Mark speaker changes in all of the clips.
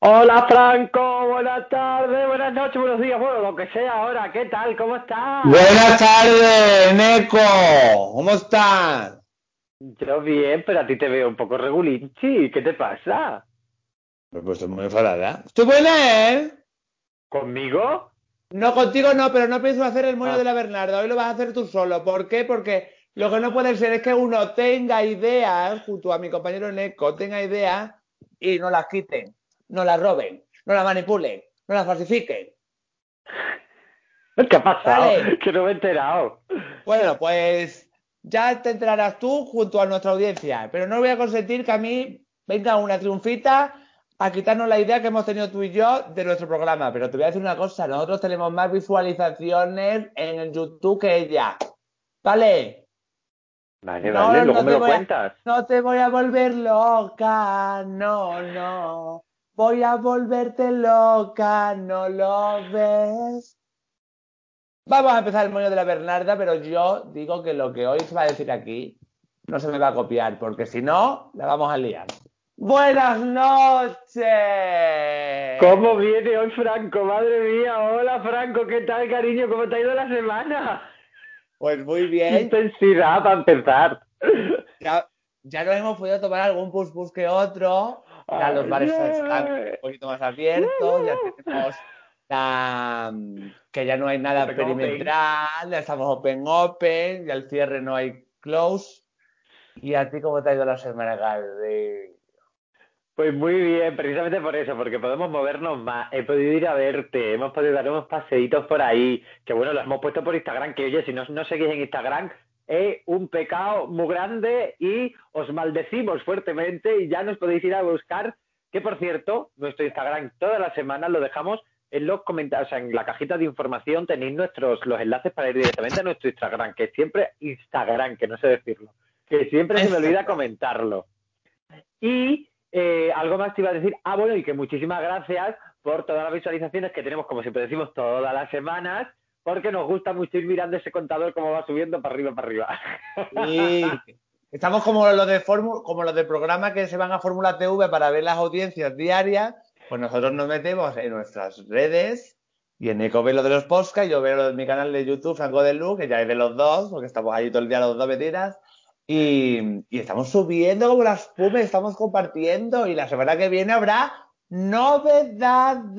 Speaker 1: Hola Franco, buenas tardes, buenas noches, buenos días, bueno, lo que sea ahora, ¿qué tal? ¿Cómo estás?
Speaker 2: Buenas tardes, Neko. ¿Cómo estás?
Speaker 1: Yo bien, pero a ti te veo un poco regulinchi, ¿qué te pasa?
Speaker 2: Pues estoy muy enfadada. ¿Estoy buena, eh?
Speaker 1: ¿Conmigo?
Speaker 2: No, contigo no, pero no pienso hacer el moño
Speaker 1: Ah.
Speaker 2: de la Bernarda. Hoy lo vas a hacer tú solo. ¿Por qué? Porque lo que no puede ser es que uno tenga ideas, junto a mi compañero Neko, tenga ideas y no las quiten, no las roben, no las manipulen, no las falsifiquen.
Speaker 1: ¿Qué ha pasado?
Speaker 2: Vale.
Speaker 1: Que no me he enterado.
Speaker 2: Bueno, pues ya te enterarás tú junto a nuestra audiencia, pero no voy a consentir que a mí venga una triunfita a quitarnos la idea que hemos tenido tú y yo de nuestro programa. Pero te voy a decir una cosa, nosotros tenemos más visualizaciones en el YouTube que ella. ¿Vale?
Speaker 1: Vale,
Speaker 2: No,
Speaker 1: vale,
Speaker 2: no
Speaker 1: luego
Speaker 2: te
Speaker 1: me lo
Speaker 2: voy a-
Speaker 1: cuentas.
Speaker 2: No te voy a volver loca, no, no. Voy a volverte loca, ¿no lo ves? Vamos a empezar el moño de la Bernarda, pero yo digo que lo que hoy se va a decir aquí no se me va a copiar, porque si no, la vamos a liar. Buenas noches.
Speaker 1: ¿Cómo viene hoy Franco? Madre mía, hola Franco, ¿qué tal cariño? ¿Cómo te ha ido la semana?
Speaker 2: Pues muy
Speaker 1: ¡Qué
Speaker 2: bien.
Speaker 1: intensidad para empezar!
Speaker 2: Ya, ya nos hemos podido tomar algún pus pus que otro. Ya los bares están un poquito más abiertos, ya tenemos la, que ya no hay nada
Speaker 1: Open,
Speaker 2: perimetral, ya estamos open open, ya el cierre no hay close. ¿Y a ti cómo te ha ido la semana, Gaby?
Speaker 1: Pues muy bien, precisamente por eso, porque podemos movernos más. He podido ir a verte, hemos podido dar unos paseitos por ahí, que bueno, lo hemos puesto por Instagram, que oye, si no, no seguís en Instagram, es un pecado muy grande y os maldecimos fuertemente y ya nos podéis ir a buscar, que por cierto, nuestro Instagram todas las semanas lo dejamos en los comentarios, o sea, en la cajita de información tenéis nuestros los enlaces para ir directamente a nuestro Instagram, que siempre Instagram, que no sé decirlo, que siempre se me olvida comentarlo. Y eh, algo más te iba a decir. Ah, bueno, y que muchísimas gracias por todas las visualizaciones que tenemos, como siempre decimos, todas las semanas, porque nos gusta mucho ir mirando ese contador cómo va subiendo para arriba, para arriba.
Speaker 2: Sí, estamos como los de Fórmula, como los de programa que se van a Fórmula TV para ver las audiencias diarias, pues nosotros nos metemos en nuestras redes y en Eco ve lo de los podcasts, yo veo lo de mi canal de YouTube, Franco de Luz, que ya es de los dos, porque estamos ahí todo el día los dos metidas, y, estamos subiendo como las pumes, estamos compartiendo, y la semana que viene habrá novedades.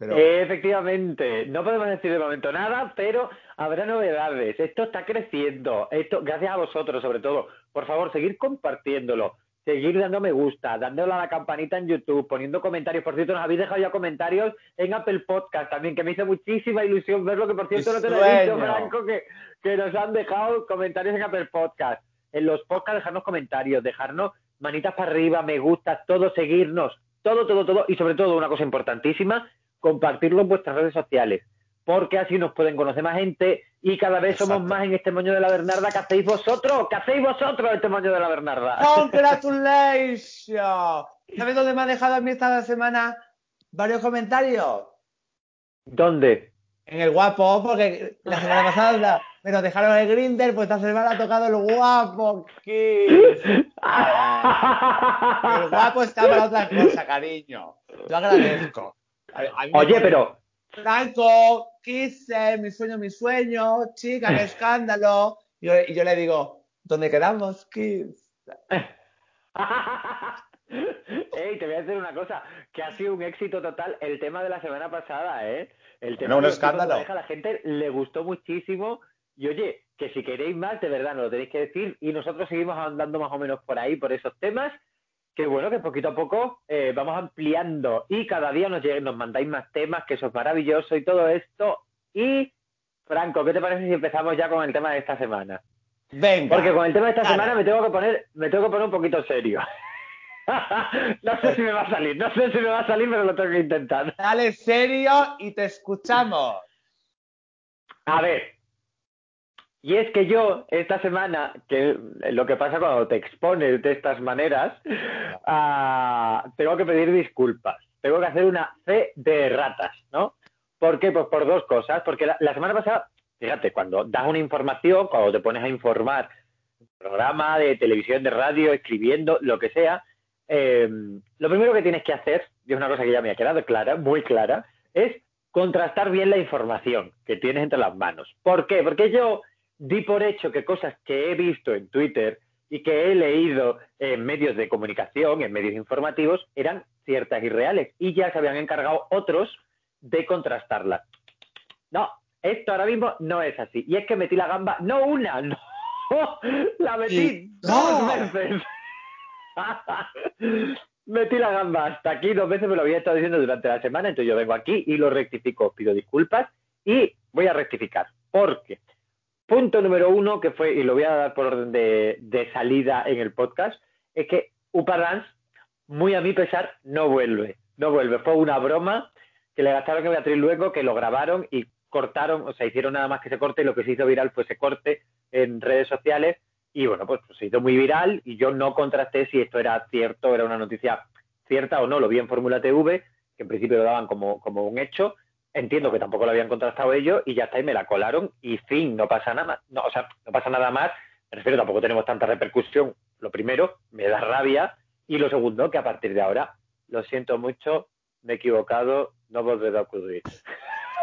Speaker 1: Efectivamente, no podemos decir de momento nada, pero habrá novedades. Esto está creciendo. Esto, gracias a vosotros, sobre todo. Por favor, seguir compartiéndolo, seguir dando me gusta, dándole a la campanita en YouTube, poniendo comentarios. Por cierto, nos habéis dejado ya comentarios en Apple Podcast también, que me hizo muchísima ilusión verlo, que por cierto no te lo he dicho. Franco, que, que nos han dejado comentarios en Apple Podcast. En los podcasts dejarnos comentarios, dejarnos manitas para arriba, me gusta, todo, seguirnos, todo, todo, todo. Y sobre todo, una cosa importantísima, compartirlo en vuestras redes sociales, porque así nos pueden conocer más gente y cada vez somos más en este moño de la Bernarda que hacéis vosotros, que hacéis vosotros este moño de la Bernarda.
Speaker 2: ¡Congratulations! ¿Sabes dónde me ha dejado a mí esta semana varios comentarios?
Speaker 1: ¿Dónde?
Speaker 2: En el guapo, porque la semana pasada me nos dejaron el grinder, pues esta semana ha tocado el guapo. El guapo está para otra cosa, cariño. Yo agradezco. A- a mí me
Speaker 1: Oye, pero
Speaker 2: Franco, quise, mi sueño, mi sueño, chica, qué escándalo. Y yo, y yo le digo, ¿dónde quedamos, Kiss?
Speaker 1: Ey, te voy a decir una cosa, que ha sido un éxito total el tema de la semana pasada, ¿eh? El tema
Speaker 2: Bueno, un
Speaker 1: de
Speaker 2: escándalo.
Speaker 1: pareja, a la gente le gustó muchísimo y oye, que si queréis más, de verdad, nos lo tenéis que decir y nosotros seguimos andando más o menos por ahí, por esos temas, que bueno, que poquito a poco eh, vamos ampliando y cada día nos, mandáis más temas, que eso es maravilloso y todo esto. Y, Franco, ¿qué te parece si empezamos ya con el tema de esta semana?
Speaker 2: Venga.
Speaker 1: Porque con el tema de esta
Speaker 2: Dale.
Speaker 1: semana me tengo que poner, me tengo que poner un poquito serio. no sé si me va a salir, no sé si me va a salir, pero lo tengo que intentar.
Speaker 2: Dale serio y te escuchamos.
Speaker 1: A ver. Y es que yo, esta semana, que lo que pasa cuando te expones de estas maneras, ah, tengo que pedir disculpas. Tengo que hacer una fe de ratas, ¿no? ¿Por qué? Pues por dos cosas. Porque la, la semana pasada, fíjate, cuando das una información, cuando te pones a informar, programa de televisión, de radio, escribiendo, lo que sea, eh, lo primero que tienes que hacer, y es una cosa que ya me ha quedado clara, muy clara, es contrastar bien la información que tienes entre las manos. ¿Por qué? Porque yo di por hecho que cosas que he visto en Twitter y que he leído en medios de comunicación, en medios informativos, eran ciertas y reales. Y ya se habían encargado otros de contrastarlas. No, esto ahora mismo no es así. Y es que metí la gamba, no una, no, la metí dos veces. metí la gamba hasta aquí dos veces, me lo había estado diciendo durante la semana, entonces yo vengo aquí y lo rectifico, pido disculpas y voy a rectificar. Porque punto número uno, que fue, y lo voy a dar por orden de, salida en el podcast, es que Upa muy a mi pesar, no vuelve. No vuelve. Fue una broma que le gastaron a Beatriz luego, que lo grabaron y cortaron, o sea, hicieron nada más que se corte y lo que se hizo viral fue ese corte en redes sociales y bueno, pues, se hizo muy viral y yo no contrasté si esto era cierto, era una noticia cierta o no, lo vi en Fórmula TV, que en principio lo daban como, como un hecho, entiendo que tampoco lo habían contrastado ellos y ya está, y me la colaron y fin, no pasa nada más, no, o sea, no pasa nada más, me refiero, tampoco tenemos tanta repercusión, lo primero, me da rabia y lo segundo, que a partir de ahora, lo siento mucho, me he equivocado, no volveré a ocurrir.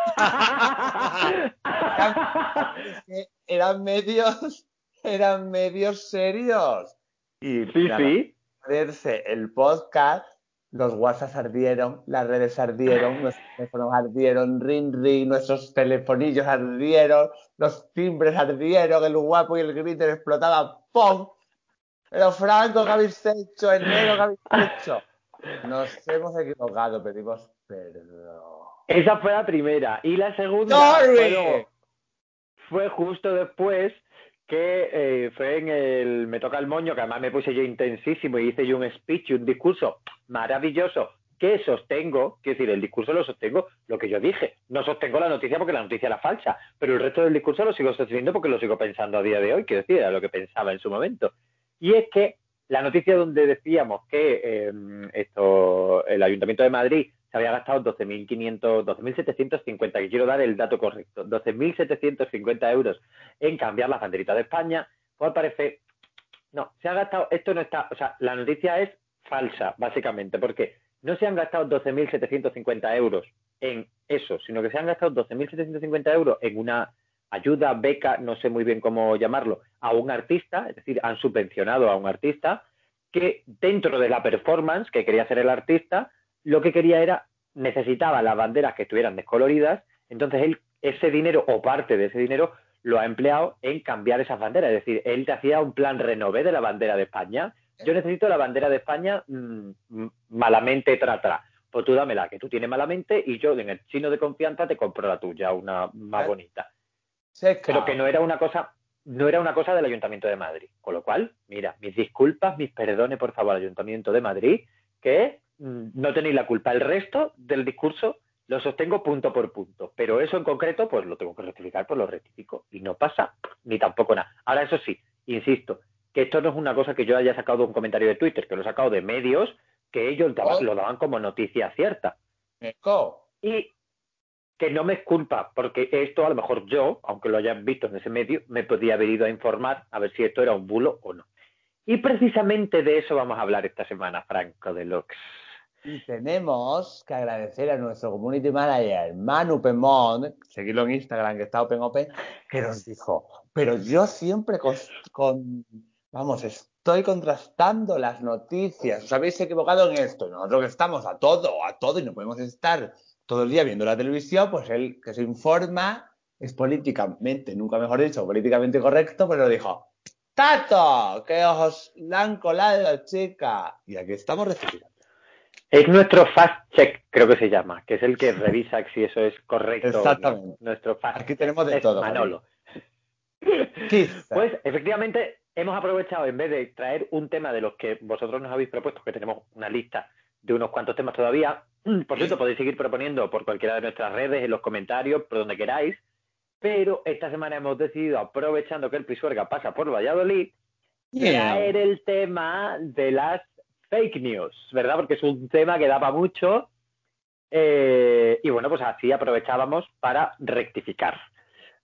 Speaker 2: eran medios, eran medios serios.
Speaker 1: Y sí, sí.
Speaker 2: El podcast, los WhatsApp ardieron, las redes ardieron, nuestros teléfonos ardieron, ring ring, nuestros telefonillos ardieron, los timbres ardieron, el guapo y el griter explotaban, ¡pum! Pero Franco, ¿qué habéis hecho? El negro, ¿qué habéis hecho? Nos hemos equivocado, pedimos perdón.
Speaker 1: Esa fue la primera. Y la segunda fue, justo después que eh, fue en el Me toca el moño, que además me puse yo intensísimo y hice yo un speech un discurso maravilloso que sostengo, quiero decir, el discurso lo sostengo lo que yo dije. No sostengo la noticia porque la noticia era falsa, pero el resto del discurso lo sigo sosteniendo porque lo sigo pensando a día de hoy, quiero decir, era lo que pensaba en su momento. Y es que la noticia donde decíamos que eh, esto, el Ayuntamiento de Madrid había gastado 12.500, 12.750, que quiero dar el dato correcto, 12.750 euros en cambiar la banderita de España, pues parece, no, se ha gastado, esto no está, o sea, la noticia es falsa, básicamente, porque no se han gastado 12.750 euros en eso, sino que se han gastado 12.750 euros en una ayuda, beca, no sé muy bien cómo llamarlo, a un artista, es decir, han subvencionado a un artista que dentro de la performance que quería hacer el artista, lo que quería era, necesitaba las banderas que estuvieran descoloridas, entonces él, ese dinero o parte de ese dinero lo ha empleado en cambiar esas banderas. Es decir, él te hacía un plan renové de la bandera de España. Yo necesito la bandera de España mm, malamente tra, Pues tú dámela, que tú tienes malamente, y yo en el chino de confianza te compro la tuya, una más bonita. Pero que no era una cosa, no era una cosa del Ayuntamiento de Madrid. Con lo cual, mira, mis disculpas, mis perdones, por favor, Ayuntamiento de Madrid, que Mm, no tenéis la culpa. El resto del discurso lo sostengo punto por punto, pero eso en concreto, pues lo tengo que rectificar, pues lo rectifico. Y no pasa ni tampoco nada. Ahora, eso sí, insisto, que esto no es una cosa que yo haya sacado de un comentario de Twitter, que lo he sacado de medios que ellos oh. lo daban como noticia cierta. Y que no me es culpa, porque esto a lo mejor yo, aunque lo hayan visto en ese medio, me podía haber ido a informar a ver si esto era un bulo o no. Y precisamente de eso vamos a hablar esta semana, Franco de Lux.
Speaker 2: Y tenemos que agradecer a nuestro community manager, Manu Pemont, seguirlo en Instagram, que está Open Open, que nos dijo, pero yo siempre con, vamos, estoy contrastando las noticias, os habéis equivocado en esto, nosotros que estamos a todo, a todo, y no podemos estar todo el día viendo la televisión, pues él que se informa es políticamente, nunca mejor dicho, políticamente correcto, pero dijo, Tato, que os la han colado la chica. Y aquí estamos recibiendo.
Speaker 1: Es nuestro fast check, creo que se llama, que es el que revisa si eso es correcto.
Speaker 2: Exactamente.
Speaker 1: Nuestro fast
Speaker 2: Aquí tenemos de todo.
Speaker 1: Manolo. Pues efectivamente hemos aprovechado, en vez de traer un tema de los que vosotros nos habéis propuesto, que tenemos una lista de unos cuantos temas todavía, por cierto, podéis seguir proponiendo por cualquiera de nuestras redes, en los comentarios, por donde queráis, pero esta semana hemos decidido, aprovechando que el Pisuerga pasa por Valladolid, traer el tema de las fake news, ¿verdad? Porque es un tema que daba mucho. Eh, y bueno, pues así aprovechábamos para rectificar.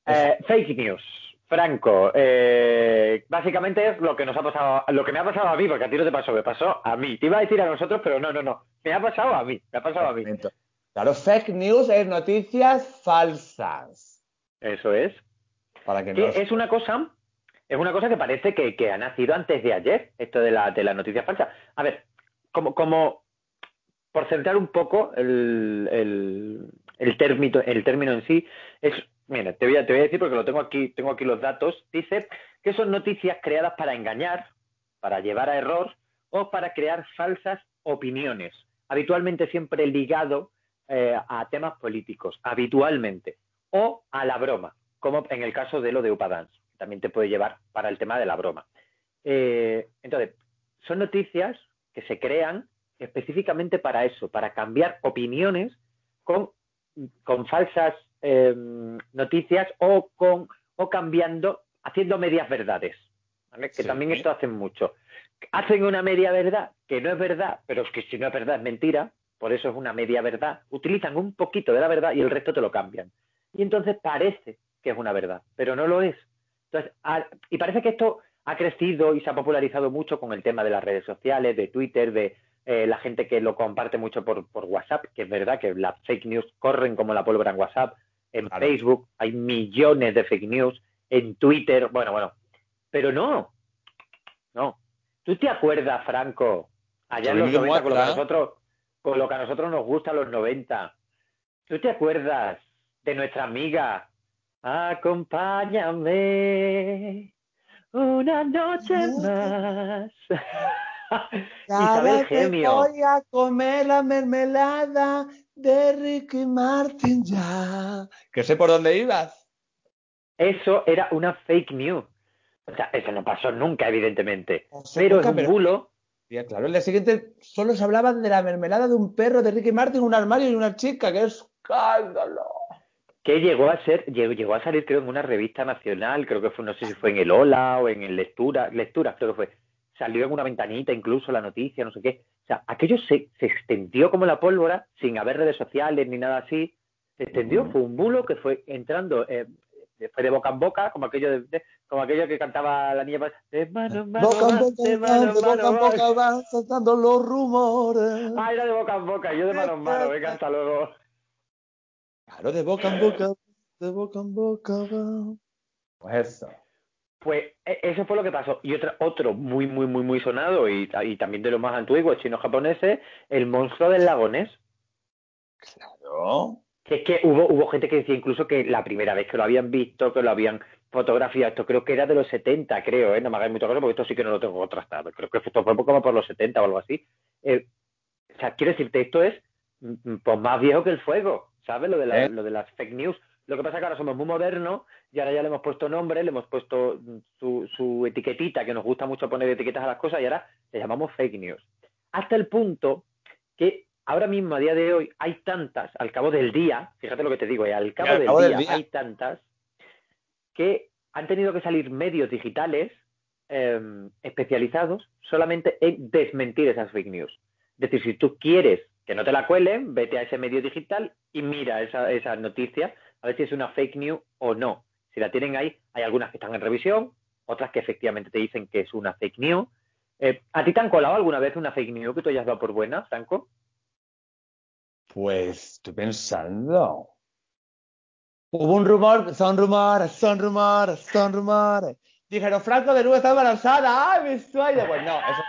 Speaker 1: Eh, fake news. Franco, eh, básicamente es lo que nos ha pasado, lo que me ha pasado a mí, porque a ti no te pasó, me pasó a mí. Te iba a decir a nosotros, pero no, no, no. Me ha pasado a mí, me ha pasado a mí.
Speaker 2: Claro, fake news es noticias falsas.
Speaker 1: Eso es.
Speaker 2: Para que, no
Speaker 1: es una cosa, es una cosa que parece que, ha nacido antes de ayer, esto de la, de la noticia falsa. A ver, como, como por centrar un poco el, el, el, término, el término en sí, es Mira, te voy, a, decir porque lo tengo aquí, tengo aquí los datos. Dice que son noticias creadas para engañar, para llevar a error o para crear falsas opiniones, habitualmente siempre ligado eh, a temas políticos, habitualmente, o a la broma, como en el caso de lo de Upadance, también te puede llevar para el tema de la broma. Eh, entonces, son noticias que se crean específicamente para eso, para cambiar opiniones con, con falsas Em, noticias o con o cambiando, haciendo medias verdades, que también esto hacen mucho. Hacen una media verdad que no es verdad, pero es que si no es verdad es mentira, por eso es una media verdad. Utilizan un poquito de la verdad y el resto te lo cambian. Y entonces parece que es una verdad, pero no lo es. Entonces, y parece que esto ha crecido y se ha popularizado mucho con el tema de las redes sociales, de Twitter, de eh, la gente que lo comparte mucho por, por WhatsApp, que es verdad que las fake news corren como la pólvora en WhatsApp, en Facebook hay millones de fake news, en Twitter, bueno, bueno, pero no, no. ¿Tú te acuerdas, Franco, allá en los 90, con lo, que a nosotros, con lo que a nosotros nos gusta los 90? ¿Tú te acuerdas de nuestra amiga? Acompáñame una noche más.
Speaker 2: Isabel Gemio. Voy a comer la mermelada de Ricky Martin ya. Que sé por dónde ibas.
Speaker 1: Eso era una fake news. O sea, eso no pasó nunca, evidentemente. pero es un bulo.
Speaker 2: claro, el día siguiente solo se hablaba de la mermelada de un perro de Ricky Martin, un armario y una chica. ¡Qué escándalo!
Speaker 1: Que llegó a ser, llegó, a salir creo en una revista nacional, creo que fue, no sé si fue en el Ola o en el Lectura, Lectura, creo que fue. Salió en una ventanita incluso la noticia, no sé qué aquello se, extendió como la pólvora, sin haber redes sociales ni nada así. Se extendió, fue un bulo que fue entrando, eh, fue de boca en boca, como aquello de, como aquello que cantaba la niña pues, de mano en mano, boca en boca, de mano en mano, boca van saltando los rumores. Ah, era de boca en boca, yo de mano en mano, venga, hasta luego.
Speaker 2: Claro, de boca en boca, de boca en boca Pues eso.
Speaker 1: Pues e, eso fue lo que pasó. Y otro, otro muy, muy, muy, muy sonado y, también de los más antiguos chinos japoneses, el monstruo del lago Ness.
Speaker 2: Claro.
Speaker 1: Que es que hubo, hubo gente que decía incluso que la primera vez que lo habían visto, que lo habían fotografiado, esto creo que era de los 70, creo, ¿eh? no me hagáis mucho caso porque esto sí que no lo tengo contrastado. Creo que esto fue como por los 70 o algo así. Eh, o sea, quiero decirte, esto es mm, mm, pues más viejo que el fuego, ¿sabes? Lo de, ¿Eh? lo de las fake news. Lo que pasa es que ahora somos muy modernos y ahora ya le hemos puesto nombre, le hemos puesto su, su etiquetita, que nos gusta mucho poner etiquetas a las cosas y ahora le llamamos fake news. Hasta el punto que ahora mismo, a día de hoy, hay tantas, al cabo del día, fíjate lo que te digo, eh, al cabo, del, día, hay tantas que han tenido que salir medios digitales em, especializados solamente en desmentir esas fake news. Es decir, si tú quieres que no te la cuelen, vete a ese medio digital y mira esa, esa noticia a ver si es una fake news o no. Si la tienen ahí, hay algunas que están en revisión, otras que efectivamente te dicen que es una fake news. Eh, ¿A ti te han colado alguna vez una fake news que tú hayas dado por buena, Franco?
Speaker 2: Pues estoy pensando. Hubo un rumor, son rumores, son rumores, son rumores. Dijeron, Franco de nuevo está embarazada, ¡ay, mi sueño! Pues no, es un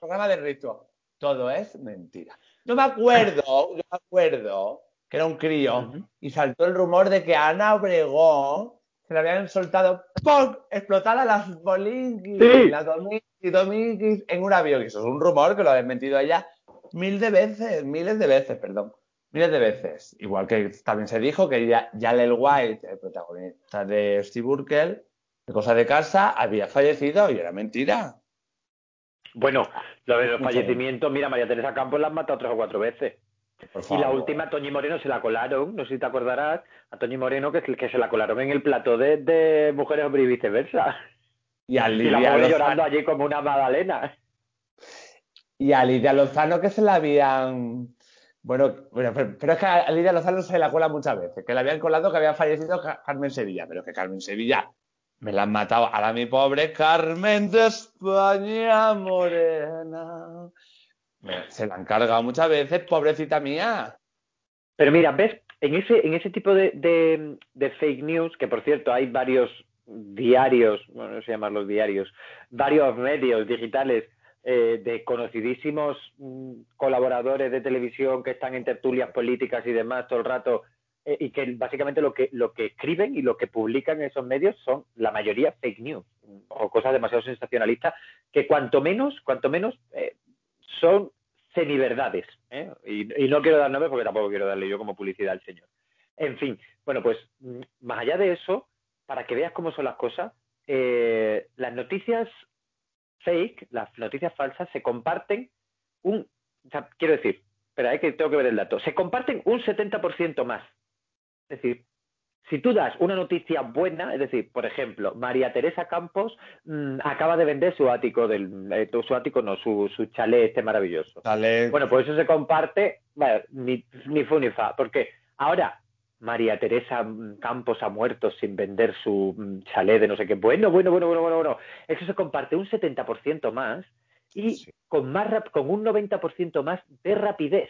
Speaker 2: programa de ritual. Todo es mentira. No me acuerdo, no me acuerdo que era un crío, y saltó el rumor de que Ana Obregón se le habían soltado ¡pum! explotada las bolinguis, sí. las dominguis en un avión. Y eso es un rumor que lo ha desmentido ella mil de veces, miles de veces, perdón. Miles de veces. Igual que también se dijo que ya Jalel White, el protagonista de Steve Urkel, de Cosa de Casa, había fallecido y era mentira.
Speaker 1: Bueno, lo de los fallecimientos, mira, María Teresa Campos la han matado tres o cuatro veces. Y la última, a Toñi Moreno se la colaron, no sé si te acordarás, a Toñi Moreno que, que se la colaron en el plató de, de Mujeres Hombre y viceversa. Y a Lidia y la llorando allí como una magdalena.
Speaker 2: Y a Lidia Lozano que se la habían... Bueno, bueno pero, es que a Lidia Lozano se la cola muchas veces, que la habían colado que había fallecido Carmen Sevilla, pero que Carmen Sevilla Me la han matado. Ahora mi pobre Carmen de España morena. Se la han cargado muchas veces, pobrecita mía.
Speaker 1: Pero mira, ¿ves? En ese, en ese tipo de, de, fake news, que por cierto hay varios diarios, bueno, no sé llamarlos diarios, varios medios digitales eh, de conocidísimos mm, colaboradores de televisión que están en tertulias políticas y demás todo el rato eh, y que básicamente lo que, lo que escriben y lo que publican en esos medios son la mayoría fake news o cosas demasiado sensacionalistas que cuanto menos, cuanto menos eh, son semiverdades. ¿eh? Y, no quiero dar nombres porque tampoco quiero darle yo como publicidad al señor. En fin, bueno, pues mm, más allá de eso, para que veas cómo son las cosas, eh, las noticias fake, las noticias falsas, se comparten un, o sea, quiero decir, espera, es que tengo que ver el dato, se comparten un 70% más. Es decir, si tú das una noticia buena, es decir, por ejemplo, María Teresa Campos mm, acaba de vender su ático, del, eh, su ático no, su, su chalet este maravilloso. Bueno, pues eso se comparte, bueno, ni, ni fu ni fa, porque ahora María Teresa Campos ha muerto sin vender su mm, chalet de no sé qué. Bueno, bueno, bueno, bueno, bueno, bueno. Eso se comparte un 70% más y con, más con un 90% más de rapidez.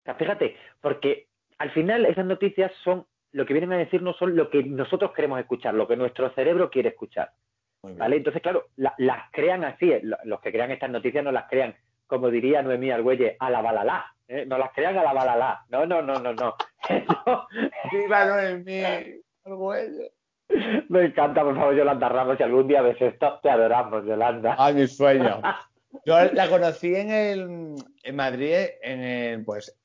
Speaker 1: O sea, fíjate, porque al final esas noticias son lo que vienen a decirnos son lo que nosotros queremos escuchar, lo que nuestro cerebro quiere escuchar. ¿Vale? Entonces, claro, las crean así, eh, los que crean estas noticias no las crean, como diría Noemí Argüelle, a la balala, ¿eh? no las crean a la balala. No, no, no, no, no.
Speaker 2: ¡Viva Noemí Argüelle!
Speaker 1: Me encanta, por favor, Yolanda Ramos, si algún día ves esto, te adoramos, Yolanda.
Speaker 2: Ay, mi sueño. Yo la conocí en el en Madrid, en el, pues,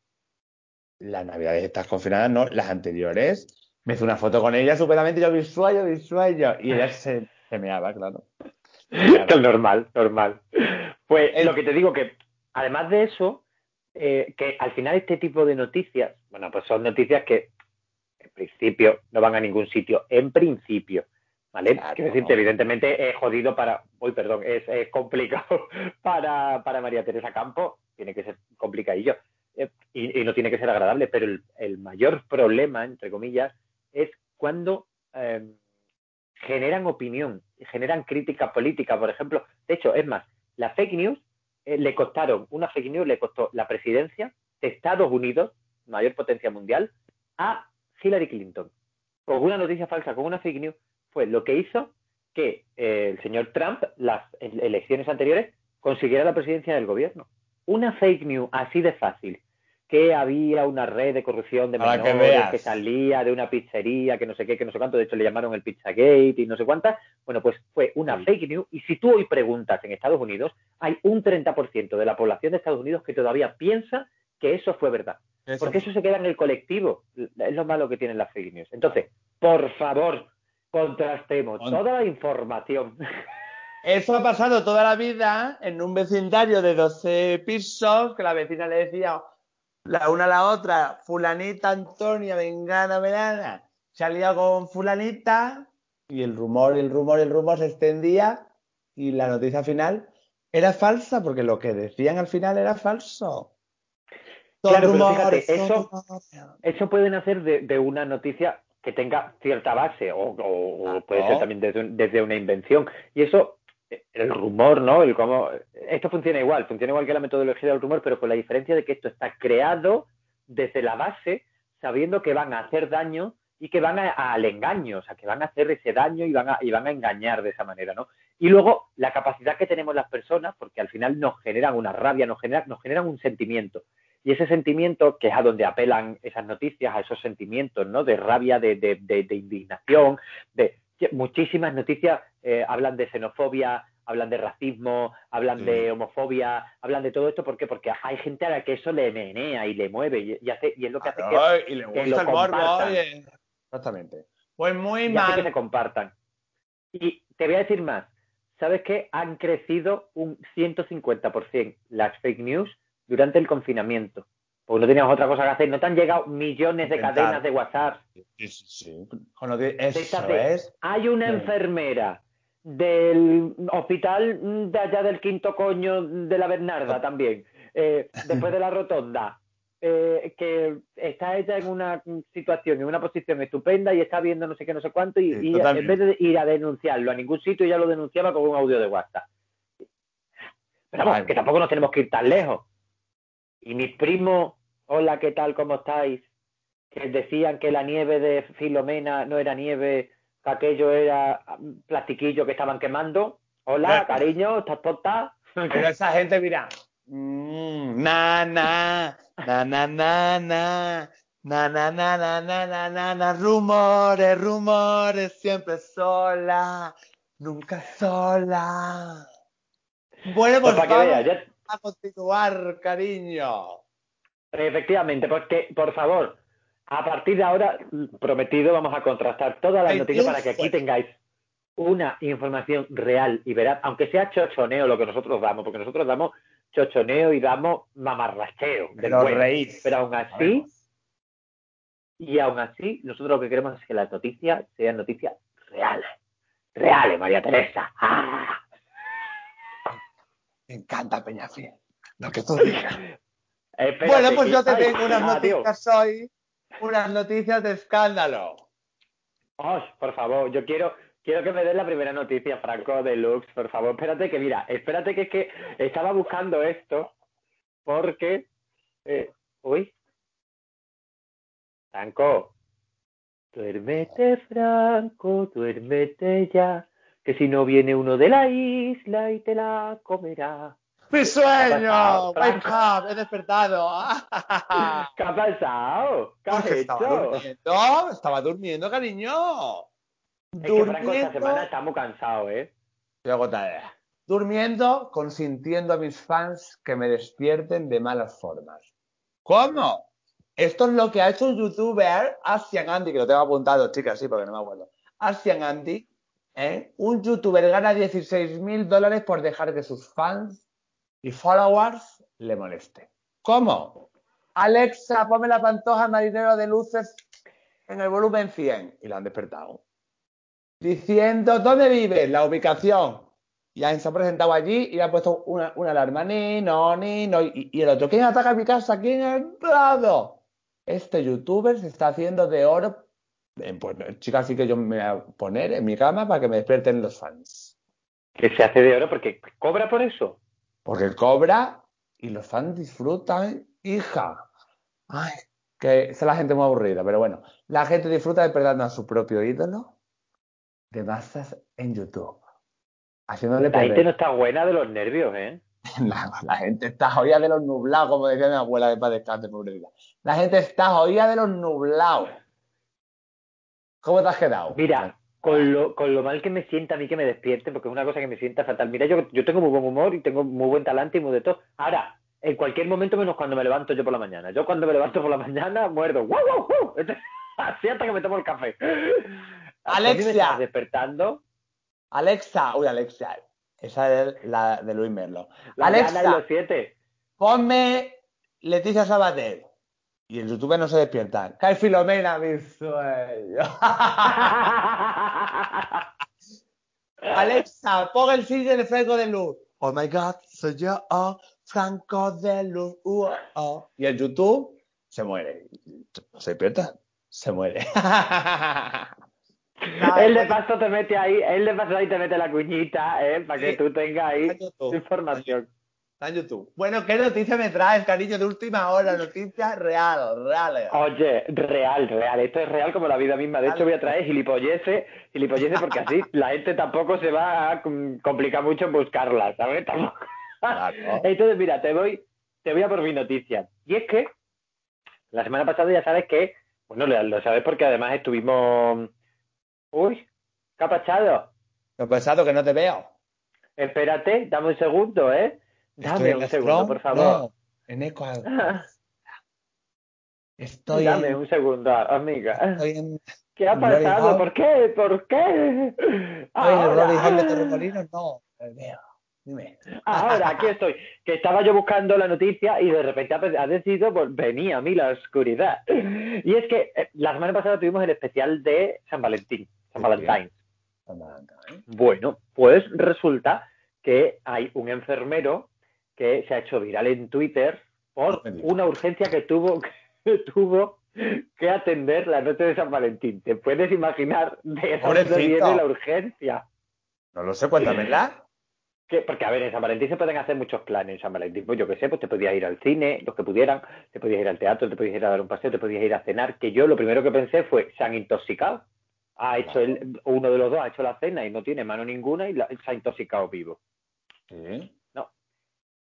Speaker 2: las navidades estas confinadas, no, las anteriores, me hice una foto con ella súperamente, yo mi sueño, y ella se, se meaba, claro.
Speaker 1: normal, normal. Pues lo que te digo que, además de eso, eh, que al final este tipo de noticias, bueno, pues son noticias que en principio no van a ningún sitio, en principio, ¿vale? Quiero decirte, evidentemente es jodido para, uy, perdón, es, es complicado para, para María Teresa Campo, tiene que ser complicadillo, eh, y, no tiene que ser agradable, pero el, mayor problema, entre comillas, es cuando eh, generan opinión, generan crítica política, por ejemplo. De hecho, es más, las fake news eh, le costaron, una fake news le costó la presidencia de Estados Unidos, mayor potencia mundial, a Hillary Clinton. Con una noticia falsa, con una fake news, fue lo que hizo que el señor Trump, las elecciones anteriores, consiguiera la presidencia del gobierno. Una fake news así de fácil, que había una red de corrupción de menores que, salía de una pizzería, que no sé qué, que no sé cuánto, de hecho le llamaron el Pizzagate y no sé cuántas. Bueno, pues fue una fake news y si tú hoy preguntas en Estados Unidos, hay un 30% de la población de Estados Unidos que todavía piensa que eso fue verdad. Porque eso se queda en el colectivo. Es lo malo que tienen las fake news. Entonces, por favor, contrastemos toda la información.
Speaker 2: Eso ha pasado toda la vida en un vecindario de 12 pisos que la vecina le decía, la una a la otra, fulanita Antonia, vengana, verana, se ha liado con fulanita y el rumor, el rumor, el rumor se extendía y la noticia final era falsa porque lo que decían al final era falso.
Speaker 1: claro, pero fíjate, eso, eso puede nacer de, una noticia que tenga cierta base o, puede ser también desde, una invención. Y eso el rumor, ¿no? El cómo, esto funciona igual, funciona igual que la metodología del rumor, pero con la diferencia de que esto está creado desde la base, sabiendo que van a hacer daño y que van al engaño, o sea, que van a hacer ese daño y van a, y van a engañar de esa manera, ¿no? Y luego la capacidad que tenemos las personas, porque al final nos generan una rabia, nos generan, nos generan un sentimiento. Y ese sentimiento, que es a donde apelan esas noticias, a esos sentimientos, ¿no? De rabia, de, de, de indignación, de, muchísimas noticias eh, hablan de xenofobia, hablan de racismo, hablan de homofobia, hablan de todo esto. ¿Por qué? Porque hay gente a la que eso le menea y le mueve y, hace, y es lo que hace
Speaker 2: que, y le gusta el morbo. Exactamente. Pues muy mal.
Speaker 1: que se compartan. Y te voy a decir más. ¿Sabes qué? Han crecido un 150% las fake news durante el confinamiento. Porque no teníamos otra cosa que hacer. No te han llegado millones de cadenas de WhatsApp.
Speaker 2: Sí, sí, sí. eso es.
Speaker 1: Hay una enfermera del hospital de allá del quinto coño de la Bernarda también, eh, después de la rotonda, eh, que está ella en una situación, en una posición estupenda y está viendo no sé qué, no sé cuánto, y,
Speaker 2: Sí,
Speaker 1: y
Speaker 2: totalmente.
Speaker 1: en vez de ir a denunciarlo a ningún sitio, ya lo denunciaba con un audio de WhatsApp. Pero vamos, que tampoco nos tenemos que ir tan lejos. Y mis primos, hola, ¿qué tal? ¿Cómo estáis? Que decían que la nieve de Filomena no era nieve, que aquello era mm, plastiquillo que estaban quemando. Hola, cariño, ¿estás tonta?
Speaker 2: Pero esa gente, mira. mm, na, na, na, na, na, na. Na, na, na, na, na, na, na, na, rumores, rumores, siempre sola, nunca sola. Bueno,
Speaker 1: Pues
Speaker 2: pues
Speaker 1: para que veas, ya-
Speaker 2: a continuar, cariño.
Speaker 1: Efectivamente, porque, por favor, a partir de ahora, prometido, vamos a contrastar todas las noticias para que aquí tengáis una información real y veraz, aunque sea chochoneo lo que nosotros damos, porque nosotros damos chochoneo y damos mamarracheo. del
Speaker 2: Pero
Speaker 1: bueno.
Speaker 2: reís.
Speaker 1: Pero aún así, y aún así, nosotros lo que queremos es que las noticias sean noticias reales. Reales, María Teresa. ¡Ah!
Speaker 2: Me encanta Peñafiel. Lo que tú digas.
Speaker 1: Espérate,
Speaker 2: Bueno, pues yo te
Speaker 1: ay,
Speaker 2: tengo unas noticias hoy. Unas noticias de escándalo.
Speaker 1: Por favor, yo quiero, quiero que me des la primera noticia, Franco, de Lux, por favor. Espérate que, mira, espérate que es que estaba buscando esto porque... eh, uy. Franco. Duérmete, Franco, duérmete ya, que si no viene uno de la isla y te la comerá.
Speaker 2: ¡Mi sueño! ¡Wake up! ¡He despertado!
Speaker 1: ¿Qué ha pasado? ¿Qué has
Speaker 2: estaba
Speaker 1: hecho?
Speaker 2: durmiendo, estaba durmiendo, cariño.
Speaker 1: Es que Franco esta semana
Speaker 2: Durmiendo,
Speaker 1: está muy cansado, ¿eh?
Speaker 2: Estoy agotada. durmiendo, consintiendo a mis fans que me despierten de malas formas. ¿Cómo? Esto es lo que ha hecho un youtuber, Asian Andy, que lo tengo apuntado, chicas, sí, porque no me acuerdo. Asian Andy, ¿eh? un youtuber gana 16 mil dólares por dejar que sus fans y followers le molesten. ¿Cómo? Alexa, ponme la pantoja marinero de luces en el volumen 100. Y lo han despertado. Diciendo, ¿dónde vives? La ubicación. Y se ha presentado allí y han puesto una, alarma. Ni, no, ni, no. Y, y el otro, ¿quién ataca mi casa? ¿Quién ha entrado? Este youtuber se está haciendo de oro. Pues, chicas, así que yo me voy a poner en mi cama para que me despierten los fans.
Speaker 1: Que se hace de oro porque cobra por eso.
Speaker 2: Porque cobra y los fans disfrutan, hija. Ay, que es la gente muy aburrida, pero bueno. La gente disfruta despertando a su propio ídolo de masas en YouTube. Haciéndole
Speaker 1: La gente
Speaker 2: perder.
Speaker 1: no está buena de los nervios, ¿eh?
Speaker 2: La, la gente está jodida de los nublados, como decía mi abuela de paz descanse, pobrecita. La gente está jodida de los nublados. ¿Cómo te has quedado?
Speaker 1: Mira, con lo, con lo mal que me sienta a mí que me despierte, porque es una cosa que me sienta fatal. Mira, yo, yo tengo muy buen humor y tengo muy buen talante y muy de todo. Ahora, en cualquier momento menos cuando me levanto yo por la mañana. Yo cuando me levanto por la mañana muerdo. ¡Guau, guau, guau! Así hasta que me tomo el café. ¿A mí me
Speaker 2: Alexia.
Speaker 1: estás despertando?
Speaker 2: Alexa, uy, Alexa, esa es la de Luis Merlo.
Speaker 1: La
Speaker 2: Alexa,
Speaker 1: los siete.
Speaker 2: ponme Leticia Sabater. Y el youtuber no se despierta. Cae Filomena, mi sueño. Alexa, pon el sitio de Franco de Luz. Oh my God, soy yo, oh, Franco de Luz. uh, oh. Y el YouTube se muere. No se despierta, se muere.
Speaker 1: Él de paso te mete ahí, él de paso ahí te mete la cuñita, ¿eh? Para que
Speaker 2: Sí.
Speaker 1: tú tengas ahí
Speaker 2: YouTube.
Speaker 1: información.
Speaker 2: Está en YouTube. Bueno, ¿qué noticia me traes, cariño, de última hora? Noticias reales, reales.
Speaker 1: Oye, real, real, esto es real como la vida misma. De hecho, voy a traer gilipolleces, gilipolleces porque así la gente tampoco se va a com- complicar mucho en buscarlas, ¿sabes? Tampoco.
Speaker 2: Claro.
Speaker 1: Entonces, mira, te voy, te voy a por mi noticia. Y es que la semana pasada ya sabes que, bueno, lo, sabes porque además estuvimos... Uy, ¿qué ha pasado?
Speaker 2: Lo pesado que no te veo.
Speaker 1: Espérate, dame un segundo, ¿eh? Dame un
Speaker 2: Strong,
Speaker 1: segundo, por favor.
Speaker 2: No, en Eco. Estoy
Speaker 1: Dame
Speaker 2: en,
Speaker 1: un segundo, amiga.
Speaker 2: estoy en,
Speaker 1: ¿Qué ha pasado? ¿Por qué? ¿Por qué?
Speaker 2: estoy en el
Speaker 1: Ahora.
Speaker 2: Hall de Torremolinos. No, veo. Dime.
Speaker 1: Ahora, aquí estoy. Que estaba yo buscando la noticia y de repente ha, decidido pues, venir a mí la oscuridad. Y es que eh, la semana pasada tuvimos el especial de San Valentín, San Valentín.
Speaker 2: ¿eh?
Speaker 1: Bueno, pues resulta que hay un enfermero que se ha hecho viral en Twitter por una urgencia que tuvo, que tuvo que atender la noche de San Valentín. ¿Te puedes imaginar de dónde viene la urgencia?
Speaker 2: No lo sé, cuéntamela.
Speaker 1: Que, porque, a ver, en San Valentín se pueden hacer muchos planes en San Valentín. Pues yo qué sé, pues te podías ir al cine, los que pudieran, te podías ir al teatro, te podías ir a dar un paseo, te podías ir a cenar. Que yo lo primero que pensé fue, se han intoxicado. Ha hecho el, uno de los dos ha hecho la cena y no tiene mano ninguna y se ha intoxicado vivo. No.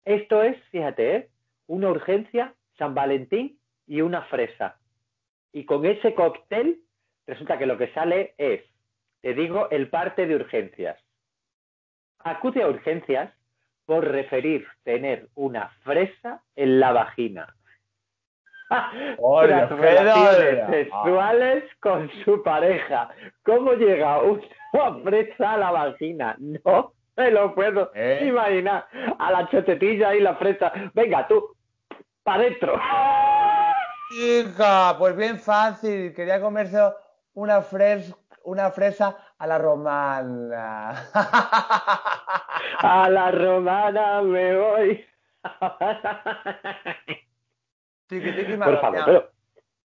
Speaker 1: Esto es, fíjate, ¿eh? una urgencia, San Valentín y una fresa. Y con ese cóctel, resulta que lo que sale es, te digo, el parte de urgencias. Acude a urgencias por referir tener una fresa en la vagina. Las relaciones sexuales con su pareja. ¿Cómo llega una fresa a la vagina? No me lo puedo ¿Eh? imaginar. A la chotetilla y la fresa. Venga, tú, para adentro.
Speaker 2: Hija, pues bien fácil. Quería comerse una, una fresa a la romana.
Speaker 1: a la romana me voy. Por favor, pero,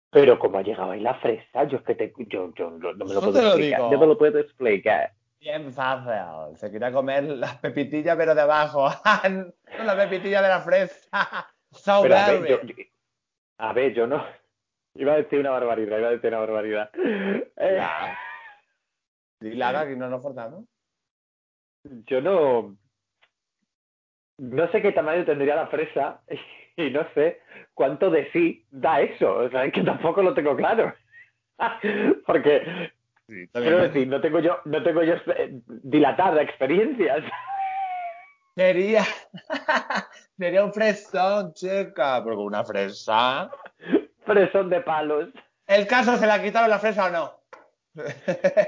Speaker 1: pero como ha llegado ahí la fresa, yo es que te, yo, yo no, me lo puedo explicar. no me lo puedo explicar.
Speaker 2: Bien fácil. Se quería comer las pepitillas, pero de abajo. no la pepitilla de la fresa. So
Speaker 1: pero a, ver, yo, a ver, yo no. Iba a decir una barbaridad, iba a decir una barbaridad. Eh,
Speaker 2: Dila, que no nos forzamos.
Speaker 1: Yo no. No sé qué tamaño tendría la fresa y no sé cuánto de sí da eso. O sea, es que tampoco lo tengo claro. Porque quiero decir, no tengo yo, no tengo yo dilatada experiencias.
Speaker 2: Sería, sería un fresón, chica, porque una fresa.
Speaker 1: Fresón de palos.
Speaker 2: ¿El caso se la quitaron la fresa o no?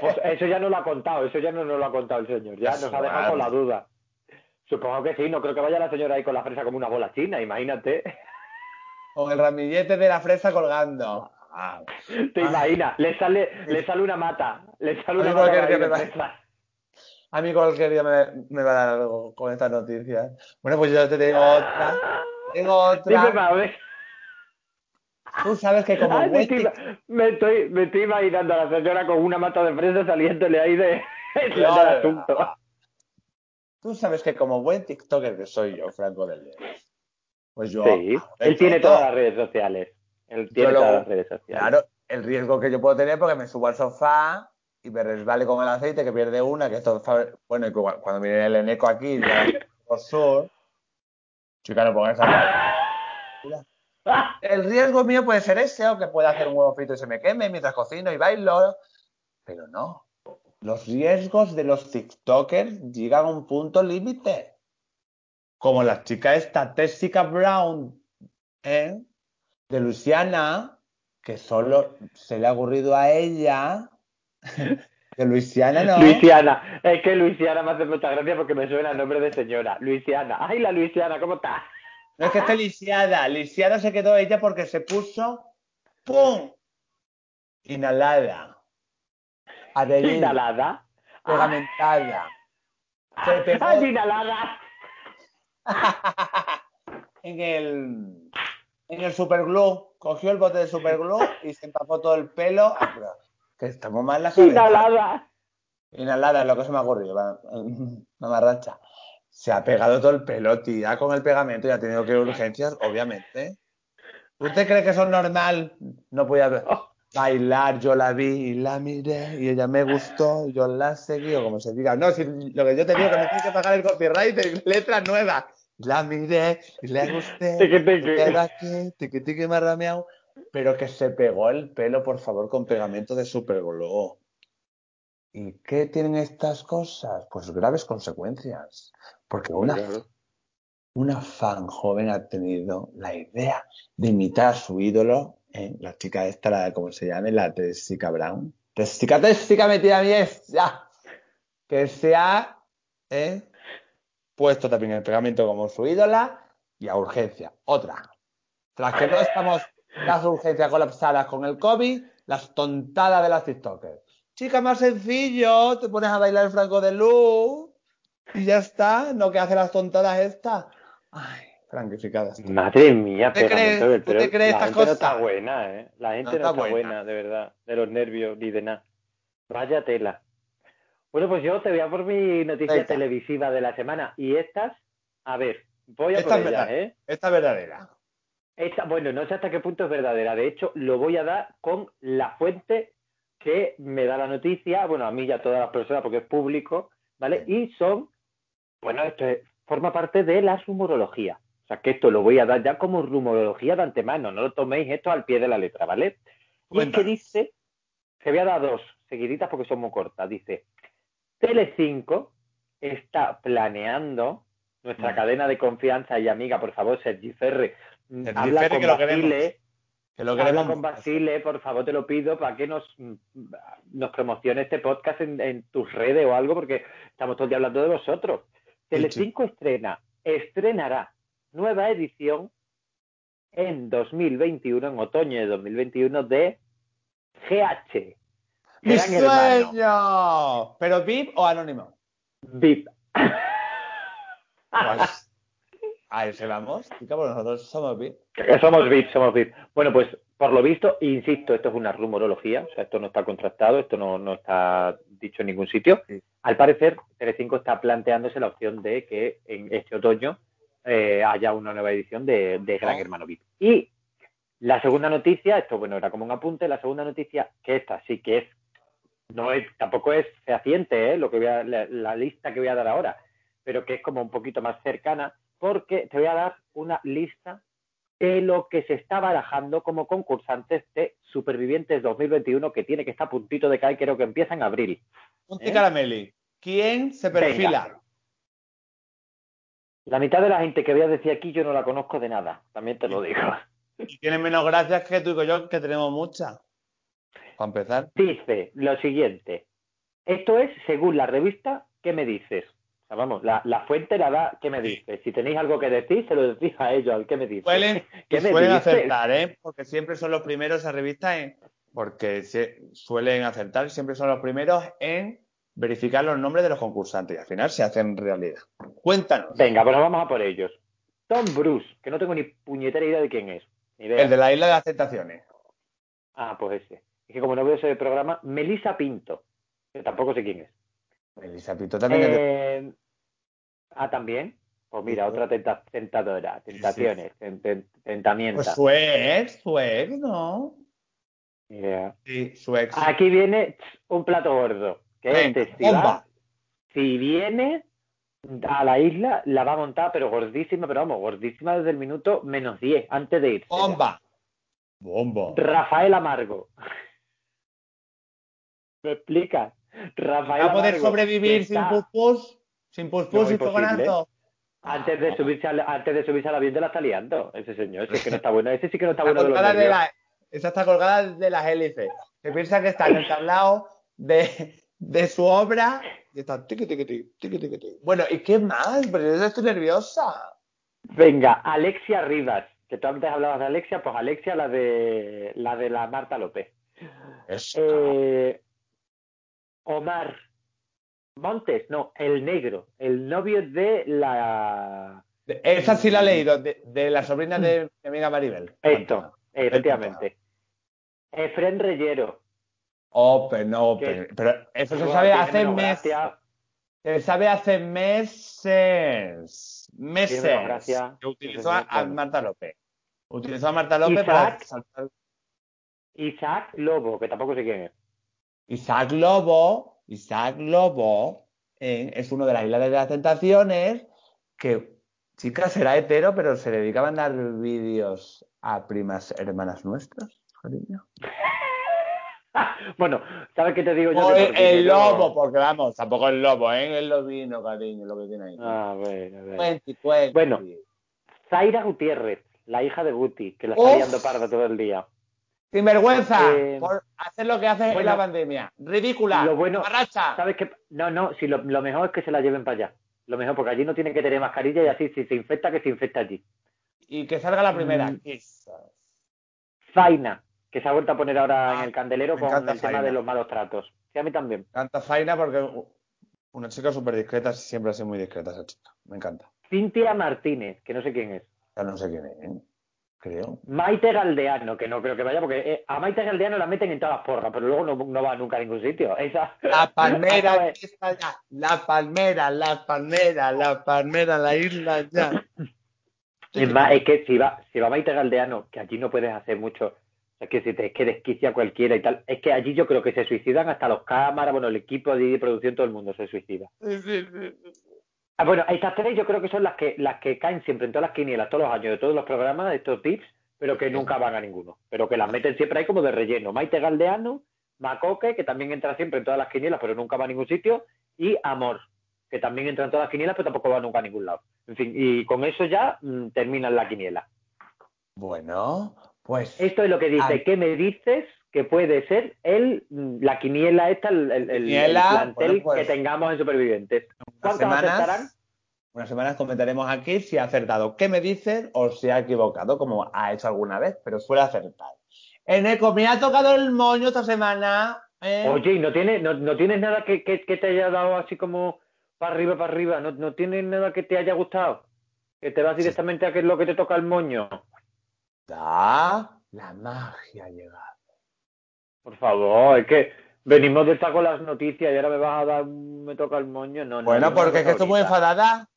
Speaker 1: Pues eso ya no lo ha contado, eso ya no nos lo ha contado el señor, ya nos ha dejado con la duda. Supongo que sí, no creo que vaya la señora ahí con la fresa como una bola china, imagínate.
Speaker 2: Con el ramillete de la fresa colgando.
Speaker 1: Te imaginas, le sale, le sale una mata, le sale una mata.
Speaker 2: A mí cualquier día me, me, va a dar algo con estas noticias. Bueno, pues yo te tengo otra. Tengo otra. Dime, Tú sabes que como
Speaker 1: me, estoy, me, estoy, me estoy imaginando a la señora con una mata de fresa saliéndole ahí de, del asunto.
Speaker 2: Tú sabes que como buen TikToker que soy yo, Franco del pues yo...
Speaker 1: Sí, él tiene todas las redes sociales. Él tiene todas las redes sociales.
Speaker 2: Claro, el riesgo que yo puedo tener porque me subo al sofá y me resbale con el aceite que pierde una, que esto... Bueno, y cuando viene el eneco aquí, por sur... Chica, no pongas esa... El riesgo mío puede ser ese, o que pueda hacer un huevo frito y se me queme mientras cocino y bailo. Pero no. Los riesgos de los TikTokers llegan a un punto límite. Como la chica esta, Tessica Brown, ¿eh? De Luisiana, que solo se le ha ocurrido a ella. De Luisiana no.
Speaker 1: Luisiana, es que Luisiana me hace mucha gracia porque me suena el nombre de señora. Luisiana, ay la Luisiana, ¿cómo está?
Speaker 2: No es que esté lisiada. Lisiada se quedó ella porque se puso ¡pum! Inhalada.
Speaker 1: Adherida. Inhalada.
Speaker 2: Pegamentada.
Speaker 1: Se pegó... inhalada!
Speaker 2: en el en el superglue. Cogió el bote de superglue y se empapó todo el pelo. Ah, que estamos mal la cabeza.
Speaker 1: Inhalada.
Speaker 2: Inhalada es lo que se me ha ocurrido. Una marracha. Se ha pegado todo el pelo, tía, con el pegamento y ha tenido que ir a urgencias, obviamente. ¿Usted cree que eso es normal? No podía oh. bailar, yo la vi y la miré y ella me gustó, yo la seguí, o como se diga. No, si lo que yo te digo que me tienes que pagar el copyright de letra nueva. La miré y le gusté. Tiqui, tiqui, Pero que se pegó el pelo, por favor, con pegamento de superglue. ¿Y qué tienen estas cosas? Pues graves consecuencias. Porque una, una fan joven ha tenido la idea de imitar a su ídolo, ¿eh? la chica esta, la, ¿cómo se llama? La Tessica Brown. Tessica, Tessica, metida a mí ya. Que se ha ¿eh? Puesto también el pegamento como su ídola y a urgencia. Otra. Tras que no estamos las urgencias colapsadas con el COVID, las tontadas de las TikTokers. Chica, más sencillo, te pones a bailar el franco de luz y ya está, no que hace las tontadas estas. Ay, franquificadas.
Speaker 1: Madre mía,
Speaker 2: ¿Tú te
Speaker 1: pero,
Speaker 2: crees-
Speaker 1: pero-
Speaker 2: tú te crees
Speaker 1: la
Speaker 2: esta
Speaker 1: gente no está buena, ¿eh? La gente
Speaker 2: No
Speaker 1: no,
Speaker 2: está
Speaker 1: está
Speaker 2: buena.
Speaker 1: buena, de verdad, de los nervios ni de nada. Vaya tela. Bueno, pues yo te voy a por mi noticia televisiva de la semana. Y estas, a ver, voy a
Speaker 2: Esta
Speaker 1: por
Speaker 2: es
Speaker 1: ellas,
Speaker 2: verdad.
Speaker 1: ¿eh?
Speaker 2: Esta es verdadera.
Speaker 1: Esta, bueno, no sé hasta qué punto es verdadera. De hecho, lo voy a dar con la fuente que me da la noticia, bueno, a mí y a todas las personas, porque es público, ¿vale? Y son, bueno, esto es- forma parte de la rumorología. O sea, que esto lo voy a dar ya como rumorología de antemano. No lo toméis esto al pie de la letra, ¿vale? Y es que dice, se voy a dar dos seguiditas porque son muy cortas. Dice, Telecinco está planeando, nuestra
Speaker 2: Mm.
Speaker 1: cadena de confianza y amiga, por favor, Sergi Ferre,
Speaker 2: Sergi
Speaker 1: habla
Speaker 2: Ferre,
Speaker 1: con
Speaker 2: que.
Speaker 1: Basile,
Speaker 2: Que lo
Speaker 1: habla con Basile, por favor, te lo pido, para que nos, nos promocione este podcast en, en tus redes o algo, porque estamos todo el día hablando de vosotros. Telecinco estrena, estrenará nueva edición en 2021, en otoño de 2021, de GH.
Speaker 2: ¡Mi sueño! ¿Pero VIP o anónimo?
Speaker 1: VIP.
Speaker 2: Pues, a ese vamos. Chica, pues nosotros somos VIP.
Speaker 1: Somos VIP, somos VIP. Bueno, pues por lo visto, insisto, esto es una rumorología, o sea, esto no está contrastado, esto no, no está dicho en ningún sitio.
Speaker 2: Sí.
Speaker 1: Al parecer, Telecinco está planteándose la opción de que en este otoño eh, haya una nueva edición de, de Gran
Speaker 2: Oh.
Speaker 1: Hermano VIP. Y la segunda noticia, esto bueno, era como un apunte, la segunda noticia, que esta sí que es, no es, tampoco es fehaciente, ¿eh? lo que voy a, la, la lista que voy a dar ahora, pero que es como un poquito más cercana, porque te voy a dar una lista de lo que se está barajando como concursantes de Supervivientes 2021, que tiene que estar a puntito de caer, creo que empieza en abril.
Speaker 2: Monti
Speaker 1: ¿Eh?
Speaker 2: Carameli. ¿Quién se perfila?
Speaker 1: La mitad de la gente que voy a decir aquí yo no la conozco de nada, también te lo digo.
Speaker 2: Y tiene menos gracias que tú y yo, que tenemos muchas. Para empezar.
Speaker 1: Dice lo siguiente. Esto es según la revista, ¿qué me dices? O sea, vamos, la, la fuente la da, ¿qué me dices? Si tenéis algo que decir, se lo decís a ellos, al ¿qué me dices?
Speaker 2: Suelen,
Speaker 1: ¿Qué me
Speaker 2: suelen
Speaker 1: dices?
Speaker 2: acertar, ¿eh? Porque siempre son los primeros a revista en. Porque se- suelen acertar, siempre son los primeros en verificar los nombres de los concursantes y al final se hacen realidad. Cuéntanos.
Speaker 1: Venga, pues vamos a por ellos. Tom Bruce, que no tengo ni puñetera idea de quién es. Ni idea.
Speaker 2: El de la isla de las tentaciones.
Speaker 1: Ah, pues ese. Que como no veo ese programa, Melissa Pinto, que tampoco sé quién es.
Speaker 2: Elisa Pito también es de-
Speaker 1: Eh, Ah, también. Pues mira,
Speaker 2: Sí,
Speaker 1: otra tenta- tentadora, tentaciones, ten- ten- tentamientos.
Speaker 2: Pues su ex, su ex, ¿no? Sí, su ex.
Speaker 1: Aquí viene un plato gordo, que
Speaker 2: Venga,
Speaker 1: este, si, va-
Speaker 2: bomba.
Speaker 1: si viene a la isla, la va a montar, pero gordísima, pero vamos, gordísima desde el minuto menos 10, antes de irse.
Speaker 2: Bomba. Bomba.
Speaker 1: Rafael Amargo. ¿Me explicas? Rafael
Speaker 2: ¿Va a poder
Speaker 1: Amargo,
Speaker 2: sobrevivir sin puspus? Sin puspus
Speaker 1: No,
Speaker 2: y fogonazo.
Speaker 1: Antes de subirse al, antes de subirse al avión de la está liando, ese señor, ese que no está bueno, ese sí que no está
Speaker 2: Está
Speaker 1: bueno de
Speaker 2: de la- esa está colgada de las hélices. Se piensa que está en el tablao de, de su obra y está tiqui, tiqui. Bueno, ¿y qué más? Pero yo estoy nerviosa.
Speaker 1: Venga, Alexia Rivas, que tú antes hablabas de Alexia, pues Alexia la de la de la Marta López. Eh, Omar Montes, no, el negro, el novio de la
Speaker 2: Esa sí la he leído, de, de la sobrina de mi amiga Maribel.
Speaker 1: esto, efectivamente. Efren Reyero.
Speaker 2: Open, open. Pero eso se sabe hace meses. Se sabe hace meses. Meses. Que utilizó a. Marta López. Utilizó a Marta López
Speaker 1: Isaac.
Speaker 2: para saltar.
Speaker 1: Isaac Lobo, que tampoco sé quién es.
Speaker 2: Isaac Lobo, Isaac Lobo, eh, es uno de las Islas de las Tentaciones que, chicas, era hetero, pero se dedicaba a dar vídeos a primas hermanas nuestras, cariño.
Speaker 1: bueno, ¿sabes qué te digo yo?
Speaker 2: El, lobo, porque vamos, tampoco el lobo, ¿eh? El lobino, cariño, lo que tiene ahí.
Speaker 1: Ah, bueno, bueno.
Speaker 2: Cuenti, cuenti.
Speaker 1: Bueno. Zaira Gutiérrez, la hija de Guti, que la está liando parda todo el día.
Speaker 2: Sinvergüenza,
Speaker 1: Eh,
Speaker 2: por hacer lo que hace en la pandemia. Ridícula.
Speaker 1: lo bueno-
Speaker 2: Barracha.
Speaker 1: ¿Sabes qué? No, no, si lo, lo mejor es que se la lleven para allá. Lo mejor, porque allí no tiene que tener mascarilla y así, si se infecta, que se infecta allí.
Speaker 2: Y que salga la primera.
Speaker 1: Mm. Zaina, que se ha vuelto a poner ahora
Speaker 2: Ah,
Speaker 1: en el candelero
Speaker 2: me
Speaker 1: con el
Speaker 2: encanta
Speaker 1: tema
Speaker 2: Zaina.
Speaker 1: de los malos tratos. Sí, a mí también.
Speaker 2: Canta Faina porque una chica súper discreta, siempre ha sido muy discreta esa chica. Me encanta.
Speaker 1: Cintia Martínez, que no sé quién es.
Speaker 2: Ya no sé quién es, ¿eh? Creo.
Speaker 1: Maite Galdeano, que no creo que vaya, porque eh, a Maite Galdeano la meten en todas las porras, pero luego no, no va nunca a ningún sitio. Esa...
Speaker 2: La palmera, está ya. La palmera, la palmera, la palmera, la isla ya.
Speaker 1: Es más, es que si va, si va Maite Galdeano, que allí no puedes hacer mucho, es que si te, es que desquicia cualquiera y tal, es que allí yo creo que se suicidan hasta los cámaras, bueno, el equipo de producción, todo el mundo se suicida.
Speaker 2: Sí, sí, sí.
Speaker 1: Ah, bueno, estas tres yo creo que son las que las que caen siempre en todas las quinielas, todos los años, de todos los programas, de estos tips, pero que nunca van a ninguno. Pero que las meten siempre ahí como de relleno. Maite Galdeano, Macoque, que también entra siempre en todas las quinielas, pero nunca va a ningún sitio, y Amor, que también entra en todas las quinielas, pero tampoco va nunca a ningún lado. En fin, y con eso ya mm, terminan la quiniela.
Speaker 2: Bueno, pues.
Speaker 1: Esto es lo que dice. ¿qué me dices que puede ser el, mm, la quiniela esta, el, el- el-
Speaker 2: Quiniela,
Speaker 1: el plantel
Speaker 2: bueno, pues,
Speaker 1: que tengamos en Supervivientes?
Speaker 2: unas
Speaker 1: ¿Cuántos
Speaker 2: semanas,
Speaker 1: aceptarán?
Speaker 2: unas semanas comentaremos aquí si ha acertado qué me dicen o si ha equivocado, como ha hecho alguna vez, pero suele acertar. Eneco, me ha tocado el moño esta semana. ¿eh?
Speaker 1: Oye, ¿y no tienes, no, no tienes nada que, que, que te haya dado así como para arriba, para arriba? ¿No, ¿No tienes nada que te haya gustado? ¿Que te vas directamente a qué es lo que te toca el moño?
Speaker 2: Da, la magia ha llegado.
Speaker 1: Por favor, es que venimos de estar con las noticias y ahora me vas a dar un me toca el moño. No, no,
Speaker 2: Bueno, porque es que estoy muy enfadada.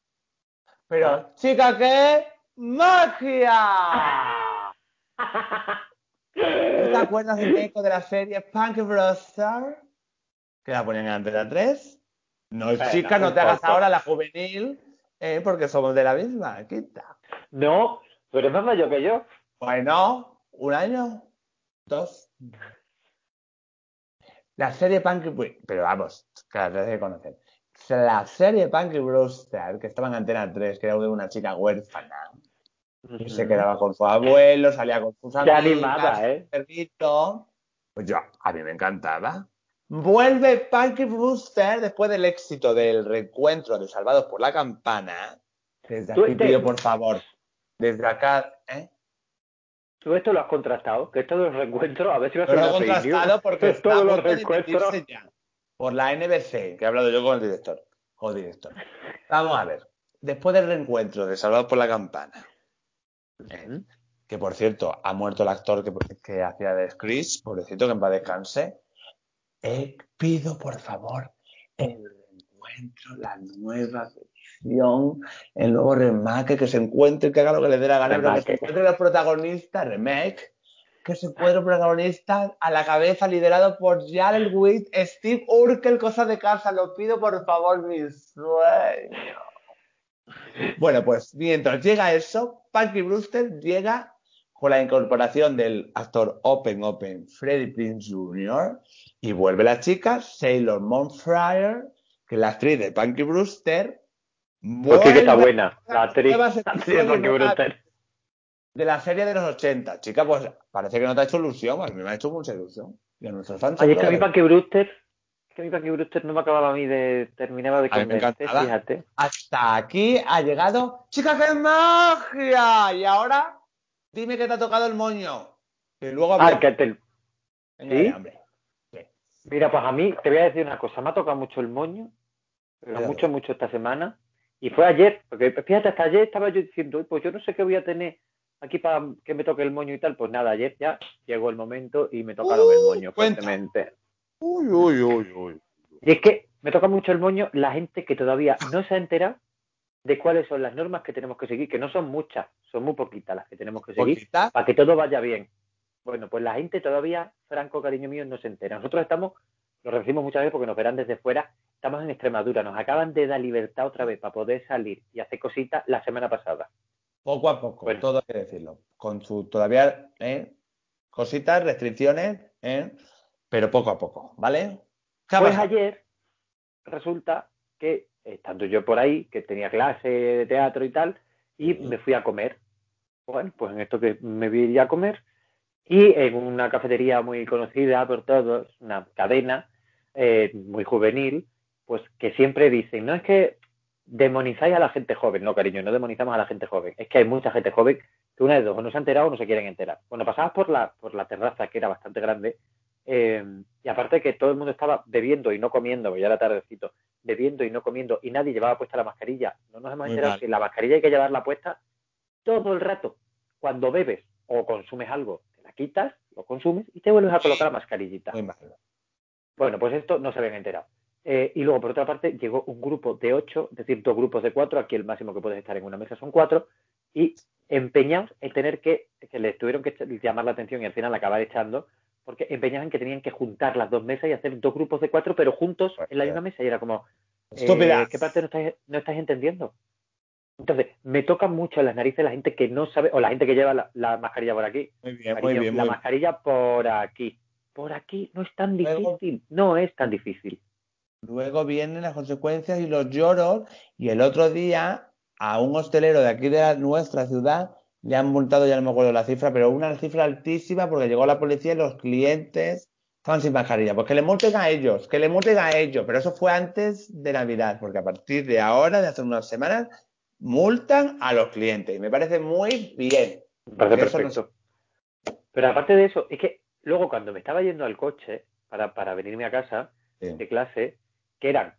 Speaker 2: Pero,
Speaker 1: Ah.
Speaker 2: chica, ¿qué? ¡Magia! ¿No te acuerdas del eco de la serie Punk Brother? Que la ponían en Antena 3. No, chica, no te hagas ahora la juvenil, eh, porque somos de la misma, quita.
Speaker 1: No, tú eres más mayor que yo.
Speaker 2: Bueno, un año, dos. La serie Punky Bru- pero vamos, que la tienes que conocer. La serie Punky Brewster, que estaba en Antena 3, que era de una chica huérfana, que se quedaba con su abuelo, salía con sus
Speaker 1: Qué
Speaker 2: amigas,
Speaker 1: animada, ¿eh?
Speaker 2: perrito. Pues yo, a mí me encantaba. Vuelve Punky Brewster después del éxito del reencuentro de Salvados por la Campana. Desde aquí pido, por favor, desde acá.
Speaker 1: ¿Tú esto lo has contrastado? Que esto de los reencuentros, a ver si va a ser
Speaker 2: lo he contrastado porque está
Speaker 1: Todos los reencuentros.
Speaker 2: ya por la NBC, que he hablado yo con el director. El director. Vamos a ver. Después del reencuentro de Salvados por la Campana, ¿eh? que por cierto ha muerto el actor que, que hacía de Chris, pobrecito, que en paz descanse, eh, pido por favor el reencuentro, la nueva versión, el nuevo remake, que se encuentre, que haga lo que le dé la gana, pero que se
Speaker 1: Remake.
Speaker 2: encuentre los protagonistas, remake, que se encuentre el protagonista a la cabeza, liderado por Jared Witt, Steve Urkel, cosa de casa, lo pido por favor, mi sueño. Bueno, pues mientras llega eso, Punky Brewster llega con la incorporación del actor Open Open Freddie Prinze Jr. y vuelve la chica Sailor Moon Fryer, que es la actriz de Punky Brewster.
Speaker 1: Pues sí que está buena. La actriz, de
Speaker 2: la serie de los 80. Chica, pues parece que no te ha hecho ilusión, a mí me ha hecho mucha ilusión. Y a nuestros fans.
Speaker 1: Oye, es que a mí
Speaker 2: seguro
Speaker 1: Punky Brewster, es que a mí Brewster no me acababa a mí de, terminaba de convencer, fíjate.
Speaker 2: Hasta aquí ha llegado. ¡Chica, qué magia! Y ahora, dime que te ha tocado el moño. Y luego
Speaker 1: Ah, que te- ¿sí?
Speaker 2: ya, hombre. Sí.
Speaker 1: Mira, pues a mí te voy a decir una cosa, me ha tocado mucho el moño, pero mucho, mucho esta semana, y fue ayer, porque fíjate, hasta ayer estaba yo diciendo, "Uy, pues yo no sé qué voy a tener aquí para que me toque el moño y tal, pues nada, ayer ya llegó el momento y me tocaron el
Speaker 2: Uh,
Speaker 1: moño
Speaker 2: cuenta.
Speaker 1: fuertemente.
Speaker 2: Uy, uy, uy, uy.
Speaker 1: Y es que me toca mucho el moño la gente que todavía no se ha enterado de cuáles son las normas que tenemos que seguir, que no son muchas, son muy poquitas las que tenemos que seguir
Speaker 2: Poquita.
Speaker 1: para que todo vaya bien. Bueno, pues la gente todavía, Franco, cariño mío, no se entera. Nosotros estamos, lo recibimos muchas veces porque nos verán desde fuera, estamos en Extremadura, nos acaban de dar libertad otra vez para poder salir y hacer cositas la semana pasada.
Speaker 2: Poco a poco,
Speaker 1: Bueno.
Speaker 2: todo hay que decirlo. Con su todavía ¿eh? cositas, restricciones, ¿eh? pero poco a poco, ¿vale? ¿Qué ha
Speaker 1: Pues
Speaker 2: pasado?
Speaker 1: ayer resulta que, estando yo por ahí, que tenía clase de teatro y tal, y
Speaker 2: Sí.
Speaker 1: me fui a comer. Bueno, pues en esto que me vi a comer, y en una cafetería muy conocida por todos, una cadena eh, muy juvenil, pues que siempre dicen, no es que demonizáis a la gente joven, no cariño, no demonizamos a la gente joven, es que hay mucha gente joven que una de dos, o no se ha enterado o no se quieren enterar. Bueno, pasabas por la, por la terraza, que era bastante grande, eh, y aparte que todo el mundo estaba bebiendo y no comiendo, ya era tardecito, bebiendo y no comiendo, y nadie llevaba puesta la mascarilla. No nos hemos enterado que la mascarilla hay que llevarla puesta todo el rato. Cuando bebes o consumes algo, quitas, lo consumes y te vuelves a colocar la mascarillita.
Speaker 2: Muy malo.
Speaker 1: Bueno, pues esto no se habían enterado. Eh, y luego, por otra parte, llegó un grupo de ocho, es decir, dos grupos de cuatro, aquí el máximo que puedes estar en una mesa son cuatro, y empeñados en tener que, que les tuvieron que llamar la atención y al final acabar echando, porque empeñados en que tenían que juntar las dos mesas y hacer dos grupos de cuatro, pero juntos en la misma mesa, y era como, eh, ¿qué parte no estáis, no estáis entendiendo? Entonces, me toca mucho en las narices la gente que no sabe, o la gente que lleva la, la mascarilla por aquí,
Speaker 2: Muy bien, muy
Speaker 1: la
Speaker 2: bien.
Speaker 1: mascarilla por aquí. Por aquí no es tan
Speaker 2: Luego-
Speaker 1: difícil. No es tan difícil.
Speaker 2: Luego vienen las consecuencias y los lloros. Y el otro día, a un hostelero de aquí de la- nuestra ciudad, le han multado, ya no me acuerdo la cifra, pero una cifra altísima porque llegó la policía y los clientes estaban sin mascarilla. Pues que le multen a ellos, que le multen a ellos. Pero eso fue antes de Navidad, porque a partir de ahora, de hace unas semanas, multan a los clientes. Y me parece muy bien.
Speaker 1: Me parece
Speaker 2: no
Speaker 1: perfecto. Pero aparte de eso, es que luego cuando me estaba yendo al coche para, para venirme a casa
Speaker 2: Sí.
Speaker 1: de clase, que eran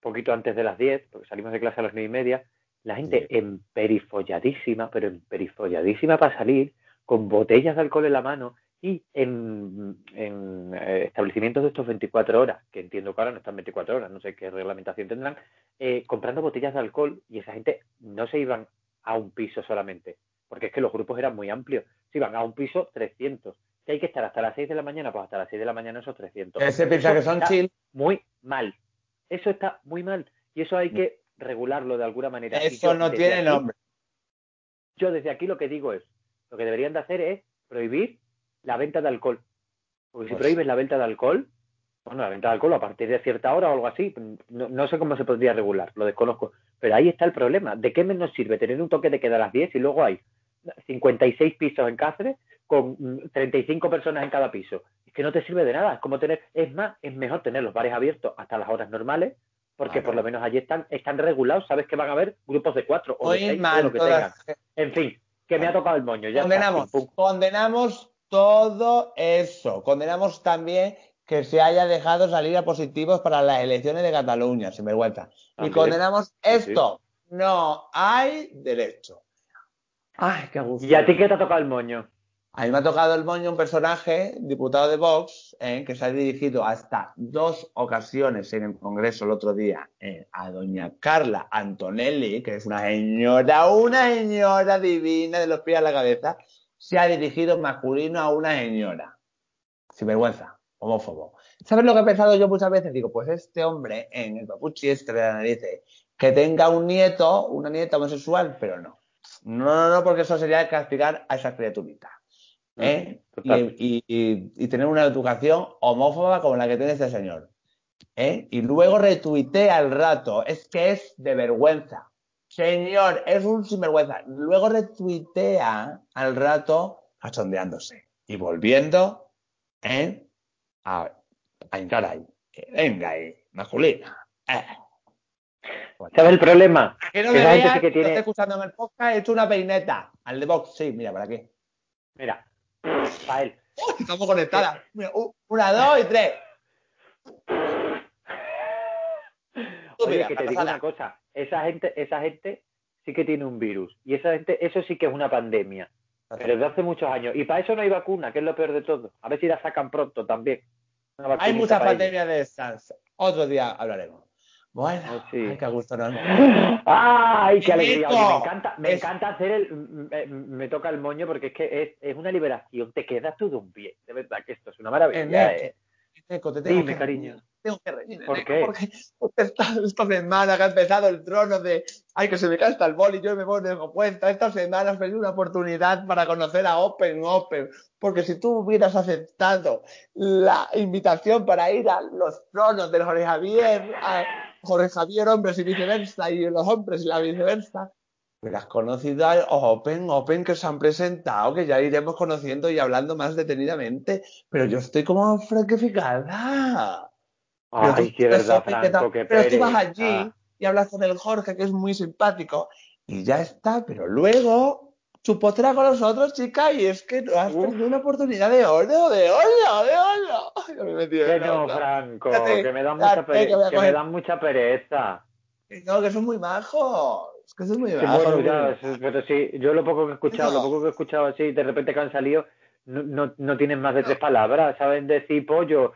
Speaker 1: poquito antes de las 10, porque salimos de clase a las nueve y media, la gente emperifolladísima, pero emperifolladísima para salir, con botellas de alcohol en la mano y en, en, eh, establecimientos de estos 24 horas, que entiendo que ahora no están 24 horas, no sé qué reglamentación tendrán, eh, comprando botellas de alcohol y esa gente no se iban a un piso solamente, porque es que los grupos eran muy amplios, se iban a un piso 300. Si hay que estar hasta las 6 de la mañana, pues hasta las 6 de la mañana esos 300.
Speaker 2: Ese piensa
Speaker 1: Eso
Speaker 2: que son chill.
Speaker 1: Muy mal. Eso está muy mal. Y eso hay que regularlo de alguna manera.
Speaker 2: Eso
Speaker 1: yo,
Speaker 2: no tiene
Speaker 1: aquí-
Speaker 2: nombre.
Speaker 1: Yo desde aquí lo que digo es, lo que deberían de hacer es prohibir la venta de alcohol. Porque si
Speaker 2: Pues-
Speaker 1: prohíbes la venta de alcohol, bueno, la venta de alcohol a partir de cierta hora o algo así, no, no sé cómo se podría regular, lo desconozco. Pero ahí está el problema. ¿De qué nos sirve tener un toque de queda a las 10 y luego hay 56 pisos en Cáceres con mm, 35 personas en cada piso? Es que no te sirve de nada. Es como tener, es más, es mejor tener los bares abiertos hasta las horas normales, porque
Speaker 2: Claro.
Speaker 1: por lo menos allí están, están regulados, sabes que van a haber grupos de cuatro o de seis, o lo que
Speaker 2: todas-
Speaker 1: tengan. En fin, que me ha tocado el moño. Ya está,
Speaker 2: Condenamos, condenamos todo eso. Condenamos también que se haya dejado salir a positivos para las elecciones de Cataluña, sin vergüenza. Y condenamos
Speaker 1: Sí,
Speaker 2: esto. No hay derecho. Ay, qué gusto.
Speaker 1: ¿Y a ti qué te ha tocado el moño?
Speaker 2: A mí me ha tocado el moño un personaje, diputado de Vox, eh, que se ha dirigido hasta dos ocasiones en el Congreso el otro día eh, a doña Carla Antonelli, que es una señora, una señora divina de los pies a la cabeza, se ha dirigido masculino a una señora. Sin vergüenza, homófobo. ¿Sabes lo que he pensado yo muchas veces? Digo, pues este hombre en el papuchi este de la nariz, que tenga un nieto, una nieta homosexual, pero no. No, no, no, porque eso sería castigar a esa criaturita. ¿eh?
Speaker 1: Total.
Speaker 2: Y, y- y- y tener una educación homófoba como la que tiene este señor. ¿eh? Y luego retuitea al rato. Es que es de vergüenza. Señor, es un sinvergüenza. Luego retuitea al rato cachondeándose y volviendo ¿eh? a, a hincar ahí. Venga ahí, masculina. Eh.
Speaker 1: ¿Sabes el problema?
Speaker 2: Que no me veas,
Speaker 1: sí que
Speaker 2: que
Speaker 1: tiene-
Speaker 2: estoy escuchando en el podcast, he hecho una peineta. Al de Vox, sí, mira, por aquí.
Speaker 1: Mira, para él.
Speaker 2: ¡Uy, estamos conectadas. Mira, una, dos y tres. Tú
Speaker 1: Oye,
Speaker 2: mira,
Speaker 1: que te digo una cosa, esa gente, esa gente sí que tiene un virus y esa gente, eso sí que es una pandemia, pero desde hace muchos años y para eso no hay vacuna, que es lo peor de todo. A ver si la sacan pronto también.
Speaker 2: Hay muchas pandemias de estas. Otro día hablaremos. Bueno,
Speaker 1: Oh, sí.
Speaker 2: ay, qué gusto nos
Speaker 1: ¡Ay, qué alegría! Oye, me encanta, me
Speaker 2: es-
Speaker 1: encanta hacer el. Me, me toca el moño porque es que es, es una liberación. Te queda todo un bien. De verdad que esto es una maravilla. Eh.
Speaker 2: Nico, te tengo
Speaker 1: Dime,
Speaker 2: que
Speaker 1: cariño.
Speaker 2: Tengo que reír,
Speaker 1: ¿Por qué?
Speaker 2: Porque, esta, esta semana que ha empezado el trono de ay que se me cae hasta el boli y yo me pongo cuenta. Esta semana has perdido una oportunidad para conocer a Open Open. Porque si tú hubieras aceptado la invitación para ir a los tronos de Jorge Javier, a Jorge Javier hombres y viceversa, y los hombres y la viceversa, hubieras conocido a Open Open que se han presentado, que ya iremos conociendo y hablando más detenidamente. Pero yo estoy como franquificada.
Speaker 1: Ay,
Speaker 2: tú-
Speaker 1: qué verdad. Franco, qué
Speaker 2: Pero tú vas allí
Speaker 1: pereza.
Speaker 2: y hablas con el Jorge, que es muy simpático, y ya está. Pero luego chupotea con nosotros, chica, y es que no has
Speaker 1: Uf.
Speaker 2: perdido una oportunidad de oro, de oro, de oro. Me
Speaker 1: Que no,
Speaker 2: otra.
Speaker 1: Franco,
Speaker 2: Fíjate,
Speaker 1: que me dan mucha, pere-
Speaker 2: que
Speaker 1: me dan mucha pereza.
Speaker 2: No, que son muy majos. Es que es muy
Speaker 1: Sí,
Speaker 2: bajo.
Speaker 1: bueno,
Speaker 2: muy
Speaker 1: ya,
Speaker 2: bajo.
Speaker 1: sí, pero sí, yo lo poco que he escuchado,
Speaker 2: No.
Speaker 1: lo poco que he escuchado así, de repente que han salido, no, no, no tienen más de tres palabras, saben decir pollo,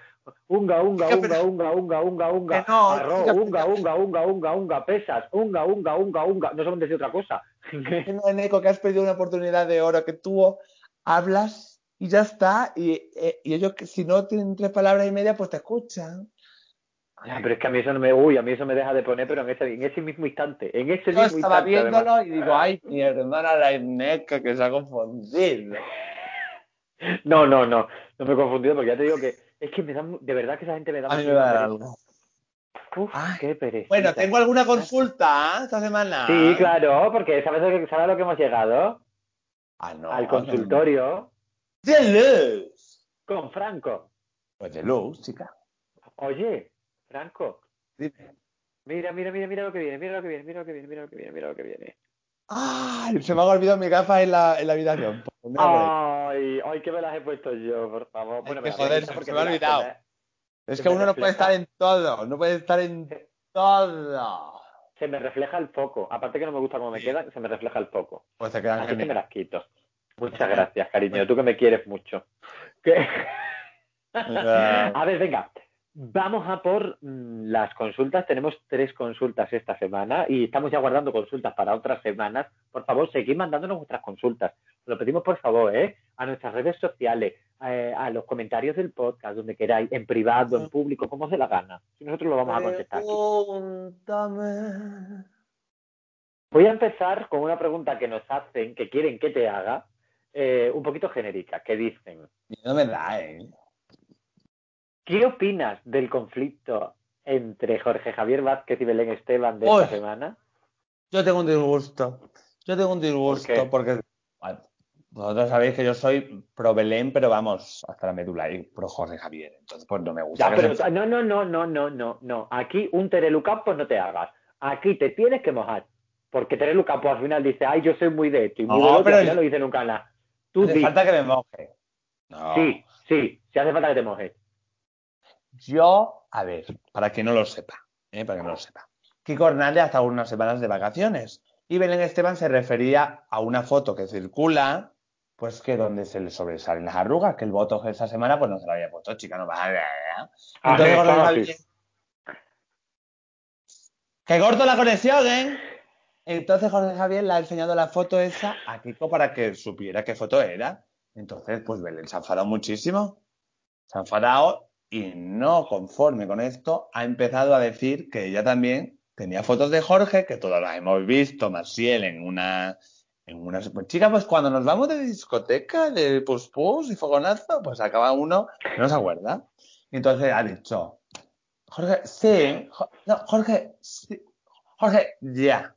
Speaker 1: unga, unga, unga, unga, unga, unga, unga, arroz, unga, unga, unga, unga, unga, pesas, unga, unga, unga, unga, no saben decir otra cosa.
Speaker 2: No, Eneco, que has perdido una oportunidad de oro, que tú hablas y ya está. Y, eh, y ellos, si no tienen tres palabras y media, pues te escuchan.
Speaker 1: Pero es que a mí eso no me, uy, a mí eso me deja de poner, pero en ese, en ese mismo instante, en ese
Speaker 2: Yo
Speaker 1: mismo
Speaker 2: estaba
Speaker 1: instante, además.
Speaker 2: viéndolo y digo, ay, mi hermana la Eneco, que se ha confundido.
Speaker 1: No, no, no, no me he confundido porque ya te digo que es que me da, de verdad que esa gente me da
Speaker 2: A mí me va a dar
Speaker 1: pereza.
Speaker 2: algo.
Speaker 1: Uf,
Speaker 2: Ay.
Speaker 1: qué pereza.
Speaker 2: Bueno, ¿tengo alguna consulta esta semana?
Speaker 1: Sí, claro, porque ¿sabes, a lo- ¿sabes a lo que hemos llegado?
Speaker 2: Ah, no.
Speaker 1: Al consultorio
Speaker 2: De luz.
Speaker 1: con Franco.
Speaker 2: Pues de luz, chica.
Speaker 1: Oye, Franco,
Speaker 2: Dime.
Speaker 1: mira, mira, mira, mira lo que viene, mira lo que viene, mira lo que viene, mira lo que viene, mira lo que viene.
Speaker 2: Ay, se me ha olvidado mi gafa en la, en la habitación. Pues.
Speaker 1: Ay, ay, que me las he puesto yo, por favor. Bueno, me
Speaker 2: que joder, se
Speaker 1: porque
Speaker 2: me ha olvidado. Es
Speaker 1: se
Speaker 2: que uno no puede estar en todo, no puede estar en todo.
Speaker 1: Se me refleja el foco. Aparte que no me gusta cómo me
Speaker 2: Sí.
Speaker 1: quedan, se me refleja el foco.
Speaker 2: Pues te quedan
Speaker 1: Así que me las quito. Muchas gracias, cariño. Tú que me quieres mucho. A ver, venga. Vamos a por mm, las consultas. Tenemos tres consultas esta semana y estamos ya guardando consultas para otras semanas. Por favor, seguid mandándonos vuestras consultas. Lo pedimos, por favor, ¿eh? A nuestras redes sociales, eh, a los comentarios del podcast, donde queráis, en privado, en público, como dé la gana. Y nosotros lo vamos a contestar aquí. Voy a empezar con una pregunta que nos hacen, que quieren que te haga, eh, un poquito genérica, que dicen,
Speaker 2: No me da, ¿eh?
Speaker 1: ¿qué opinas del conflicto entre Jorge Javier Vázquez y Belén Esteban de
Speaker 2: Uy.
Speaker 1: esta semana?
Speaker 2: Yo tengo un disgusto. Yo tengo un disgusto porque bueno, vosotros sabéis que yo soy pro Belén, pero vamos, hasta la médula y pro Jorge Javier. Entonces, pues no me gusta.
Speaker 1: Ya,
Speaker 2: que
Speaker 1: pero
Speaker 2: se-
Speaker 1: no, no, no, no, no, no, no. Aquí un Terelu Campos no te hagas. Aquí te tienes que mojar. Porque Terelu Campos al final dice, ay, yo soy muy de esto y muy
Speaker 2: No,
Speaker 1: de otro,
Speaker 2: pero
Speaker 1: al final
Speaker 2: el-
Speaker 1: lo dice nunca nada. Tú
Speaker 2: Hace falta que me moje. No.
Speaker 1: sí, sí, si hace falta que te mojes.
Speaker 2: Yo, a ver, para que no lo sepa, ¿eh? para que no lo sepa. Kiko Hernández ha estado unas semanas de vacaciones y Belén Esteban se refería a una foto que circula, pues que donde se le sobresalen las arrugas, que el voto esa semana pues no se lo había puesto, chica, no va a
Speaker 1: Ah,
Speaker 2: Entonces, Javier-
Speaker 1: sí.
Speaker 2: Que corto la conexión, ¿eh? Entonces Jorge Javier le ha enseñado la foto esa a Kiko para que supiera qué foto era. Entonces, pues Belén se ha enfadado muchísimo. Se ha enfadado y no conforme con esto, ha empezado a decir que ella también tenía fotos de Jorge, que todas las hemos visto, Maciel en una... En una pues, chica, pues cuando nos vamos de discoteca, de pus y fogonazo, pues acaba uno no se acuerda. Y entonces ha dicho, Jorge, sí, no, Jorge, sí, Jorge, ya.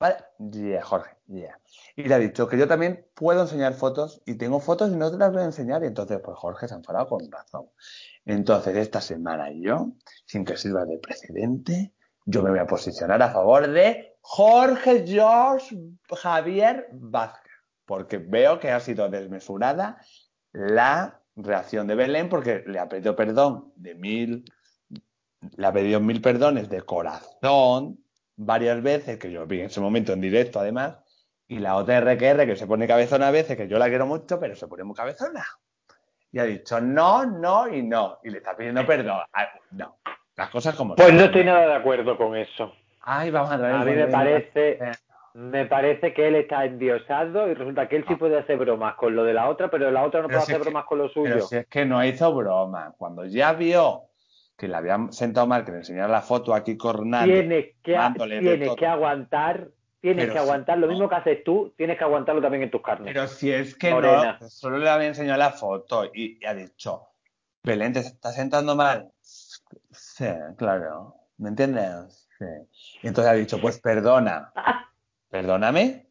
Speaker 2: ¿Vale? Ya, Jorge, ya. Y le ha dicho que yo también puedo enseñar fotos y tengo fotos y no te las voy a enseñar. Y entonces, pues Jorge se ha enfadado con razón. Entonces, esta semana yo, sin que sirva de precedente, yo me voy a posicionar a favor de Jorge George Javier Vázquez. Porque veo que ha sido desmesurada la reacción de Belén porque le ha pedido perdón de mil, le ha pedido mil perdones de corazón varias veces, que yo vi en ese momento en directo además, y la otra RQR que se pone cabezona a veces, que yo la quiero mucho, pero se pone muy cabezona. Y ha dicho no, no y no. Y le está pidiendo perdón. Ah, No, las cosas como
Speaker 1: Pues no estoy nada de acuerdo con eso.
Speaker 2: Ay, vamos a traer
Speaker 1: A mí me parece, me parece que él está endiosado y resulta que él sí puede hacer bromas con lo de la otra, pero la otra no
Speaker 2: Pero
Speaker 1: puede
Speaker 2: si
Speaker 1: hacer
Speaker 2: que-
Speaker 1: bromas con lo suyo.
Speaker 2: Pero si es que no hizo broma. Cuando ya vio que le habían sentado mal, que le enseñara la foto aquí Cornal.
Speaker 1: tienes que, tienes que aguantar, tienes
Speaker 2: Pero
Speaker 1: que
Speaker 2: si
Speaker 1: aguantar lo
Speaker 2: no-
Speaker 1: mismo que haces tú, tienes que aguantarlo también en tus carnes.
Speaker 2: Pero si es que
Speaker 1: Morena.
Speaker 2: no, solo le había enseñado la foto y, y ha dicho, Belén, ¿te está sentando mal? Sí, claro. ¿Me entiendes? Sí. Y entonces ha dicho, pues perdona. ¿Perdóname?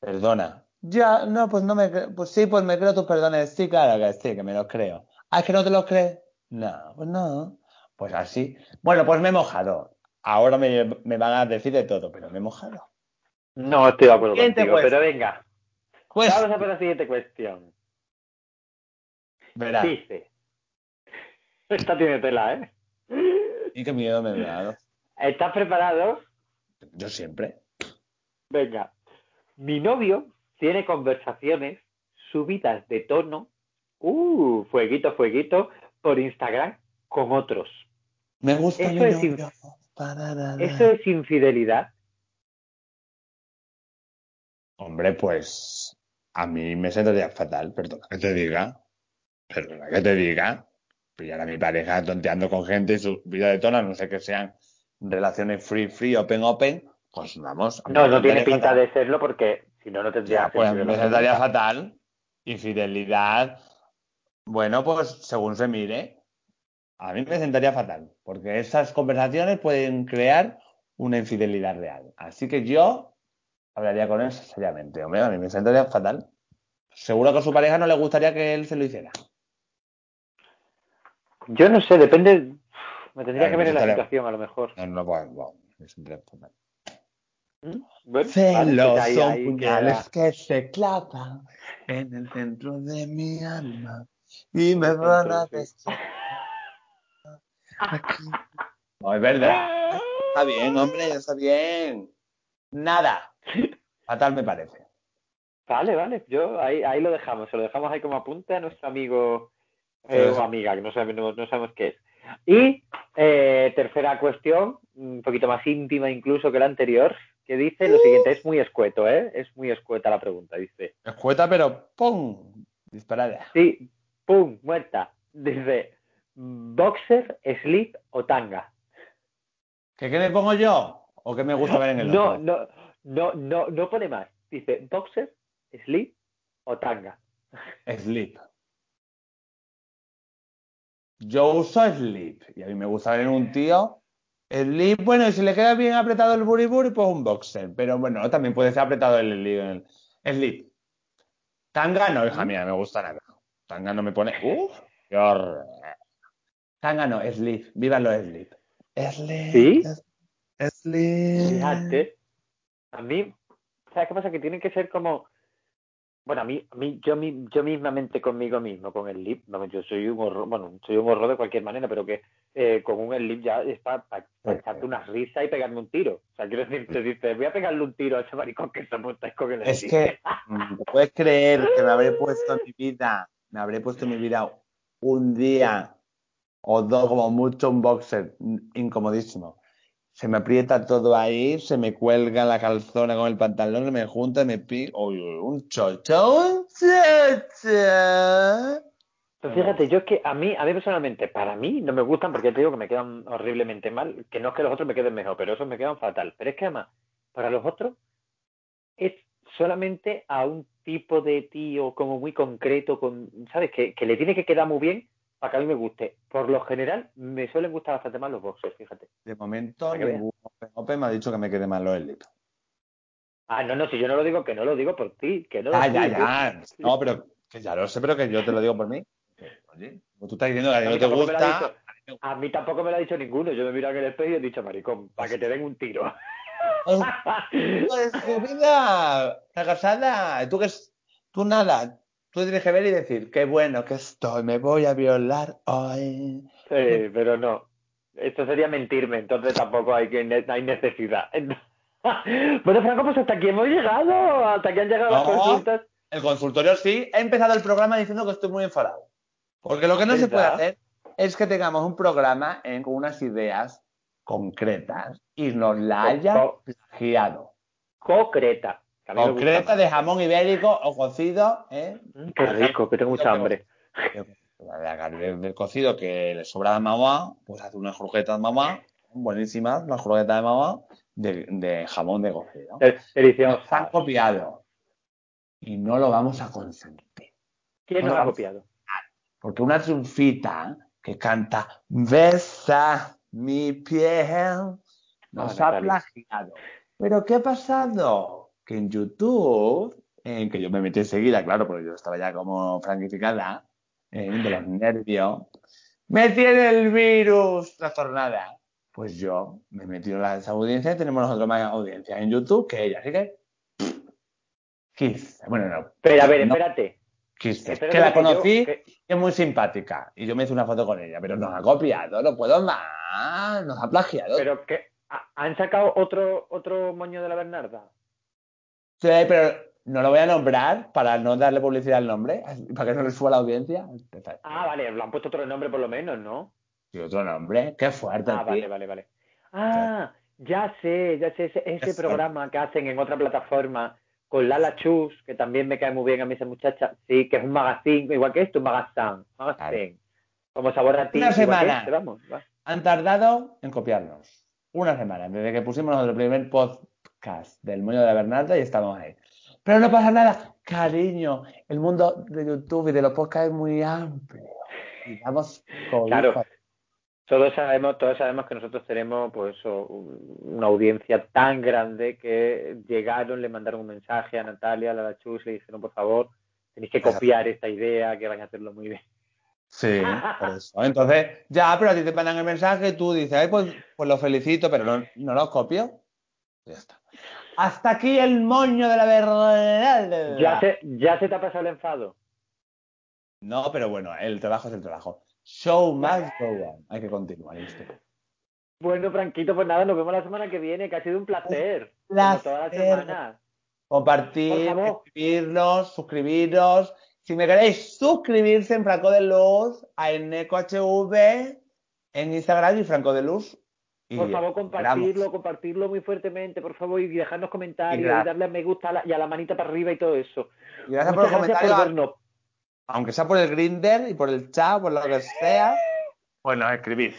Speaker 2: Perdona. Ya, no, pues no me Pues sí, pues me creo tus perdones. Sí, claro que sí, que me los creo. Ah, ¿es que no te los crees? No, pues no. Pues así. Bueno, pues me he mojado. Ahora me, me van a decir de todo, pero me he mojado.
Speaker 1: No estoy de acuerdo
Speaker 2: Siguiente
Speaker 1: contigo,
Speaker 2: cuestión.
Speaker 1: pero venga,
Speaker 2: Pues,
Speaker 1: vamos a por la siguiente cuestión. Dice, esta tiene tela, ¿eh?
Speaker 2: Y qué miedo me he dado.
Speaker 1: ¿Estás preparado?
Speaker 2: Yo siempre.
Speaker 1: Venga. Mi novio tiene conversaciones subidas de tono, uh, fueguito, fueguito, por Instagram con otros.
Speaker 2: Me gusta
Speaker 1: Eso
Speaker 2: mi
Speaker 1: es
Speaker 2: novio.
Speaker 1: ¿Eso es infidelidad?
Speaker 2: Hombre, pues a mí me sentaría fatal, perdona que te diga. Perdona que te diga. Pillar a mi pareja tonteando con gente y su vida de tono, no sé que sean relaciones free, free, open, open, pues vamos.
Speaker 1: No, no tiene pinta
Speaker 2: fatal.
Speaker 1: de serlo porque si no, no tendría
Speaker 2: Ya, pues me sentaría fatal. Infidelidad. Bueno, pues según se mire. A mí me sentaría fatal, porque esas conversaciones pueden crear una infidelidad real. Así que yo hablaría con él seriamente. Hombre, a mí me sentaría fatal. Seguro que a su pareja no le gustaría que él se lo hiciera.
Speaker 1: Yo no sé, depende. Me tendría
Speaker 2: Claro,
Speaker 1: que ver en la situación, a lo mejor.
Speaker 2: No, no, bueno, bueno, me sentaría fatal.
Speaker 1: ¿Mm? Bueno,
Speaker 2: Celos
Speaker 1: vale,
Speaker 2: son
Speaker 1: ahí
Speaker 2: puñales que se clavan en el centro de mi alma y me van a destrozar. Aquí. No, es verdad. Está bien, hombre, está bien. Nada. Fatal me parece.
Speaker 1: Vale, vale, yo ahí, ahí lo dejamos, se lo dejamos ahí como apunte a nuestro amigo eh,
Speaker 2: lo
Speaker 1: o amiga, que no sabemos, no sabemos qué es. Y eh, tercera cuestión, un poquito más íntima incluso que la anterior, que dice lo siguiente, es muy escueto, ¿eh? Es muy escueta la pregunta, dice.
Speaker 2: Escueta, pero ¡pum! Disparada.
Speaker 1: Sí, pum, muerta. Dice, boxer, slip o tanga.
Speaker 2: ¿Qué, qué me pongo yo? ¿O qué me gusta ver en el
Speaker 1: No,
Speaker 2: otro?
Speaker 1: no, no, no, no pone más. Dice, boxer, slip o tanga.
Speaker 2: Sleep. Yo uso sleep y a mí me gusta ver en un tío sleep, bueno, y si le queda bien apretado el buriburi, pues un boxer, pero bueno, también puede ser apretado el, el, el sleep. Tanga no, hija mía, me gusta nada. Tanga no me pone, uff, qué horror. Tanga no, sleep, viva los sleep. Sleep.
Speaker 1: ¿Sí?
Speaker 2: Sleep.
Speaker 1: Fíjate. A mí, ¿sabes qué pasa? Que tienen que ser como. Bueno, a mí, a mí yo, yo mismamente conmigo mismo, con el lip, vamos, yo soy un horror, bueno, soy un horror de cualquier manera, pero que eh, con un lip ya es para echarte una risa y pegarme un tiro. O sea, quiero decir, te dices, voy a pegarle un tiro a ese maricón que se monta con el
Speaker 2: Es que, mm, ¿te puedes creer que me habré puesto en mi vida, me habré puesto en mi vida un día o dos, como mucho, un boxer incomodísimo? Se me aprieta todo ahí, se me cuelga la calzona con el pantalón, me junta, me pica. Uy, un chocho, un chocho.
Speaker 1: Pues fíjate, yo es que a mí, a mí personalmente, para mí no me gustan porque te digo que me quedan horriblemente mal, que no es que los otros me queden mejor, pero esos me quedan fatal. Pero es que además, para los otros, es solamente a un tipo de tío como muy concreto, con, ¿sabes? Que, que le tiene que quedar muy bien para que a mí me guste. Por lo general, me suelen gustar bastante más los boxers, fíjate.
Speaker 2: De momento, ningún Open Open me ha dicho que me quede mal los elip.
Speaker 1: Ah, no, no, si yo no lo digo, que no lo digo por ti, que no.
Speaker 2: Ah,
Speaker 1: sí,
Speaker 2: ya,
Speaker 1: tú-
Speaker 2: ya. No, pero que ya lo sé, pero que yo te lo digo por mí. Oye, como tú estás diciendo que a ti no te
Speaker 1: lo
Speaker 2: gusta.
Speaker 1: A mí tampoco me lo ha dicho ninguno. Yo me miro en el espejo y he dicho, maricón, para que te den un tiro.
Speaker 2: Pues su vida, está casada. Tú que es, tú nada. Tú tienes que ver y decir, qué bueno que estoy, me voy a violar hoy.
Speaker 1: Sí, pero no. Esto sería mentirme, entonces tampoco hay, que, hay necesidad. bueno, Franco, pues hasta aquí hemos llegado. Hasta aquí han llegado las consultas.
Speaker 2: El consultorio sí, he empezado el programa diciendo que estoy muy enfadado. Porque lo que no se puede hacer es que tengamos un programa en- con unas ideas concretas y nos la hayan
Speaker 1: Co-
Speaker 2: plagiado.
Speaker 1: Concreta. A
Speaker 2: Concreta de jamón ibérico o cocido, ¿eh?
Speaker 1: Qué rico, que tengo mucha hambre.
Speaker 2: Del cocido que le sobra de mamá, pues hace unas croquetas de mamá, buenísimas, unas croquetas de mamá de, de jamón de cocido.
Speaker 1: Eh,
Speaker 2: Nos han copiado y no lo vamos a consentir.
Speaker 1: ¿Quién nos ha copiado?
Speaker 2: Porque una triunfita que canta Besa mi piel nos
Speaker 1: Ah,
Speaker 2: ha plagiado. Pero ¿qué ha pasado? Que en YouTube, en que yo me metí enseguida, claro, porque yo estaba ya como franquificada, eh, de los nervios, me tiene el virus la jornada. Pues yo me metí en las audiencias y tenemos nosotros más audiencias en YouTube que ella. Así que, Kiss. Bueno, no,
Speaker 1: Pero a ver,
Speaker 2: No.
Speaker 1: espérate.
Speaker 2: Kiss.
Speaker 1: Espérate
Speaker 2: Que la conocí
Speaker 1: que-
Speaker 2: es muy simpática. Y yo me hice una foto con ella, pero nos ha copiado, no puedo más, nos ha plagiado.
Speaker 1: Pero que ¿ha- han sacado otro otro moño de la Bernarda.
Speaker 2: Sí, pero no lo voy a nombrar para no darle publicidad al nombre, para que no le suba la audiencia.
Speaker 1: Ah, vale, lo han puesto otro nombre por lo menos, ¿no?
Speaker 2: Sí, otro nombre. Qué fuerte.
Speaker 1: Ah, vale, vale, vale. Ah, ya sé, ya sé, ese, ese programa que hacen en otra plataforma con Lala Chus, que también me cae muy bien a mí esa muchacha, sí, que es un magazine, igual que esto, un magazine, magazine. Como sabor a ti.
Speaker 2: Una semana. Este, vamos, Han tardado en copiarnos. Una semana, desde que pusimos el primer podcast del Moño de la Bernarda y estamos ahí. Pero no pasa nada, cariño. El mundo de YouTube y de los podcasts es muy amplio.
Speaker 1: Con claro. Todos sabemos, todos sabemos que nosotros tenemos pues una audiencia tan grande que llegaron, le mandaron un mensaje a Natalia, a la Chus, le dijeron por favor, tenéis que copiar esta idea, que vais a hacerlo muy bien.
Speaker 2: Sí, por eso. Entonces, ya, pero a ti te mandan el mensaje, tú dices, ay, pues, pues lo felicito, pero no, no lo copio. Ya está. Hasta aquí el moño de la verdad.
Speaker 1: ¿Ya se, ¿Ya se te ha pasado el enfado?
Speaker 2: No, pero bueno, el trabajo es el trabajo. Show must go on. Hay que continuar esto.
Speaker 1: Bueno, Franquito, pues nada, nos vemos la semana que viene, que ha sido un placer.
Speaker 2: Un placer. Toda la semana. Compartir, suscribirnos, suscribiros. Si me queréis suscribirse en Franco de Luz, a Eneco HV, en Instagram y Franco de Luz
Speaker 1: por favor, compartirlo, compartirlo muy fuertemente, por favor, y dejarnos comentarios, y, darle a me gusta y a la manita para arriba y todo eso.
Speaker 2: Y gracias por los comentarios. Aunque sea por el Grinder y por el chat, por lo que sea, bueno, escribid.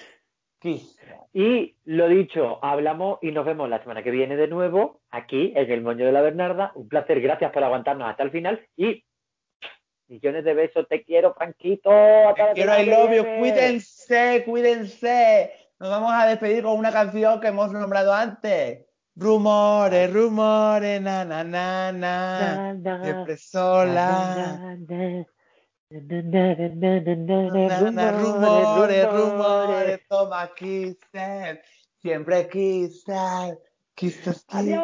Speaker 1: Y lo dicho, hablamos y nos vemos la semana que viene de nuevo aquí en el Moño de la Bernarda. Un placer, gracias por aguantarnos hasta el final y millones de besos. Te quiero, Franquito.
Speaker 2: Te quiero, I love Cuídense, cuídense. Nos vamos a despedir con una canción que hemos nombrado antes. Rumores, rumores, na, na, na, na. Siempre sola. Rumores, rumores, toma quise. Siempre quise. Quizás, quizás.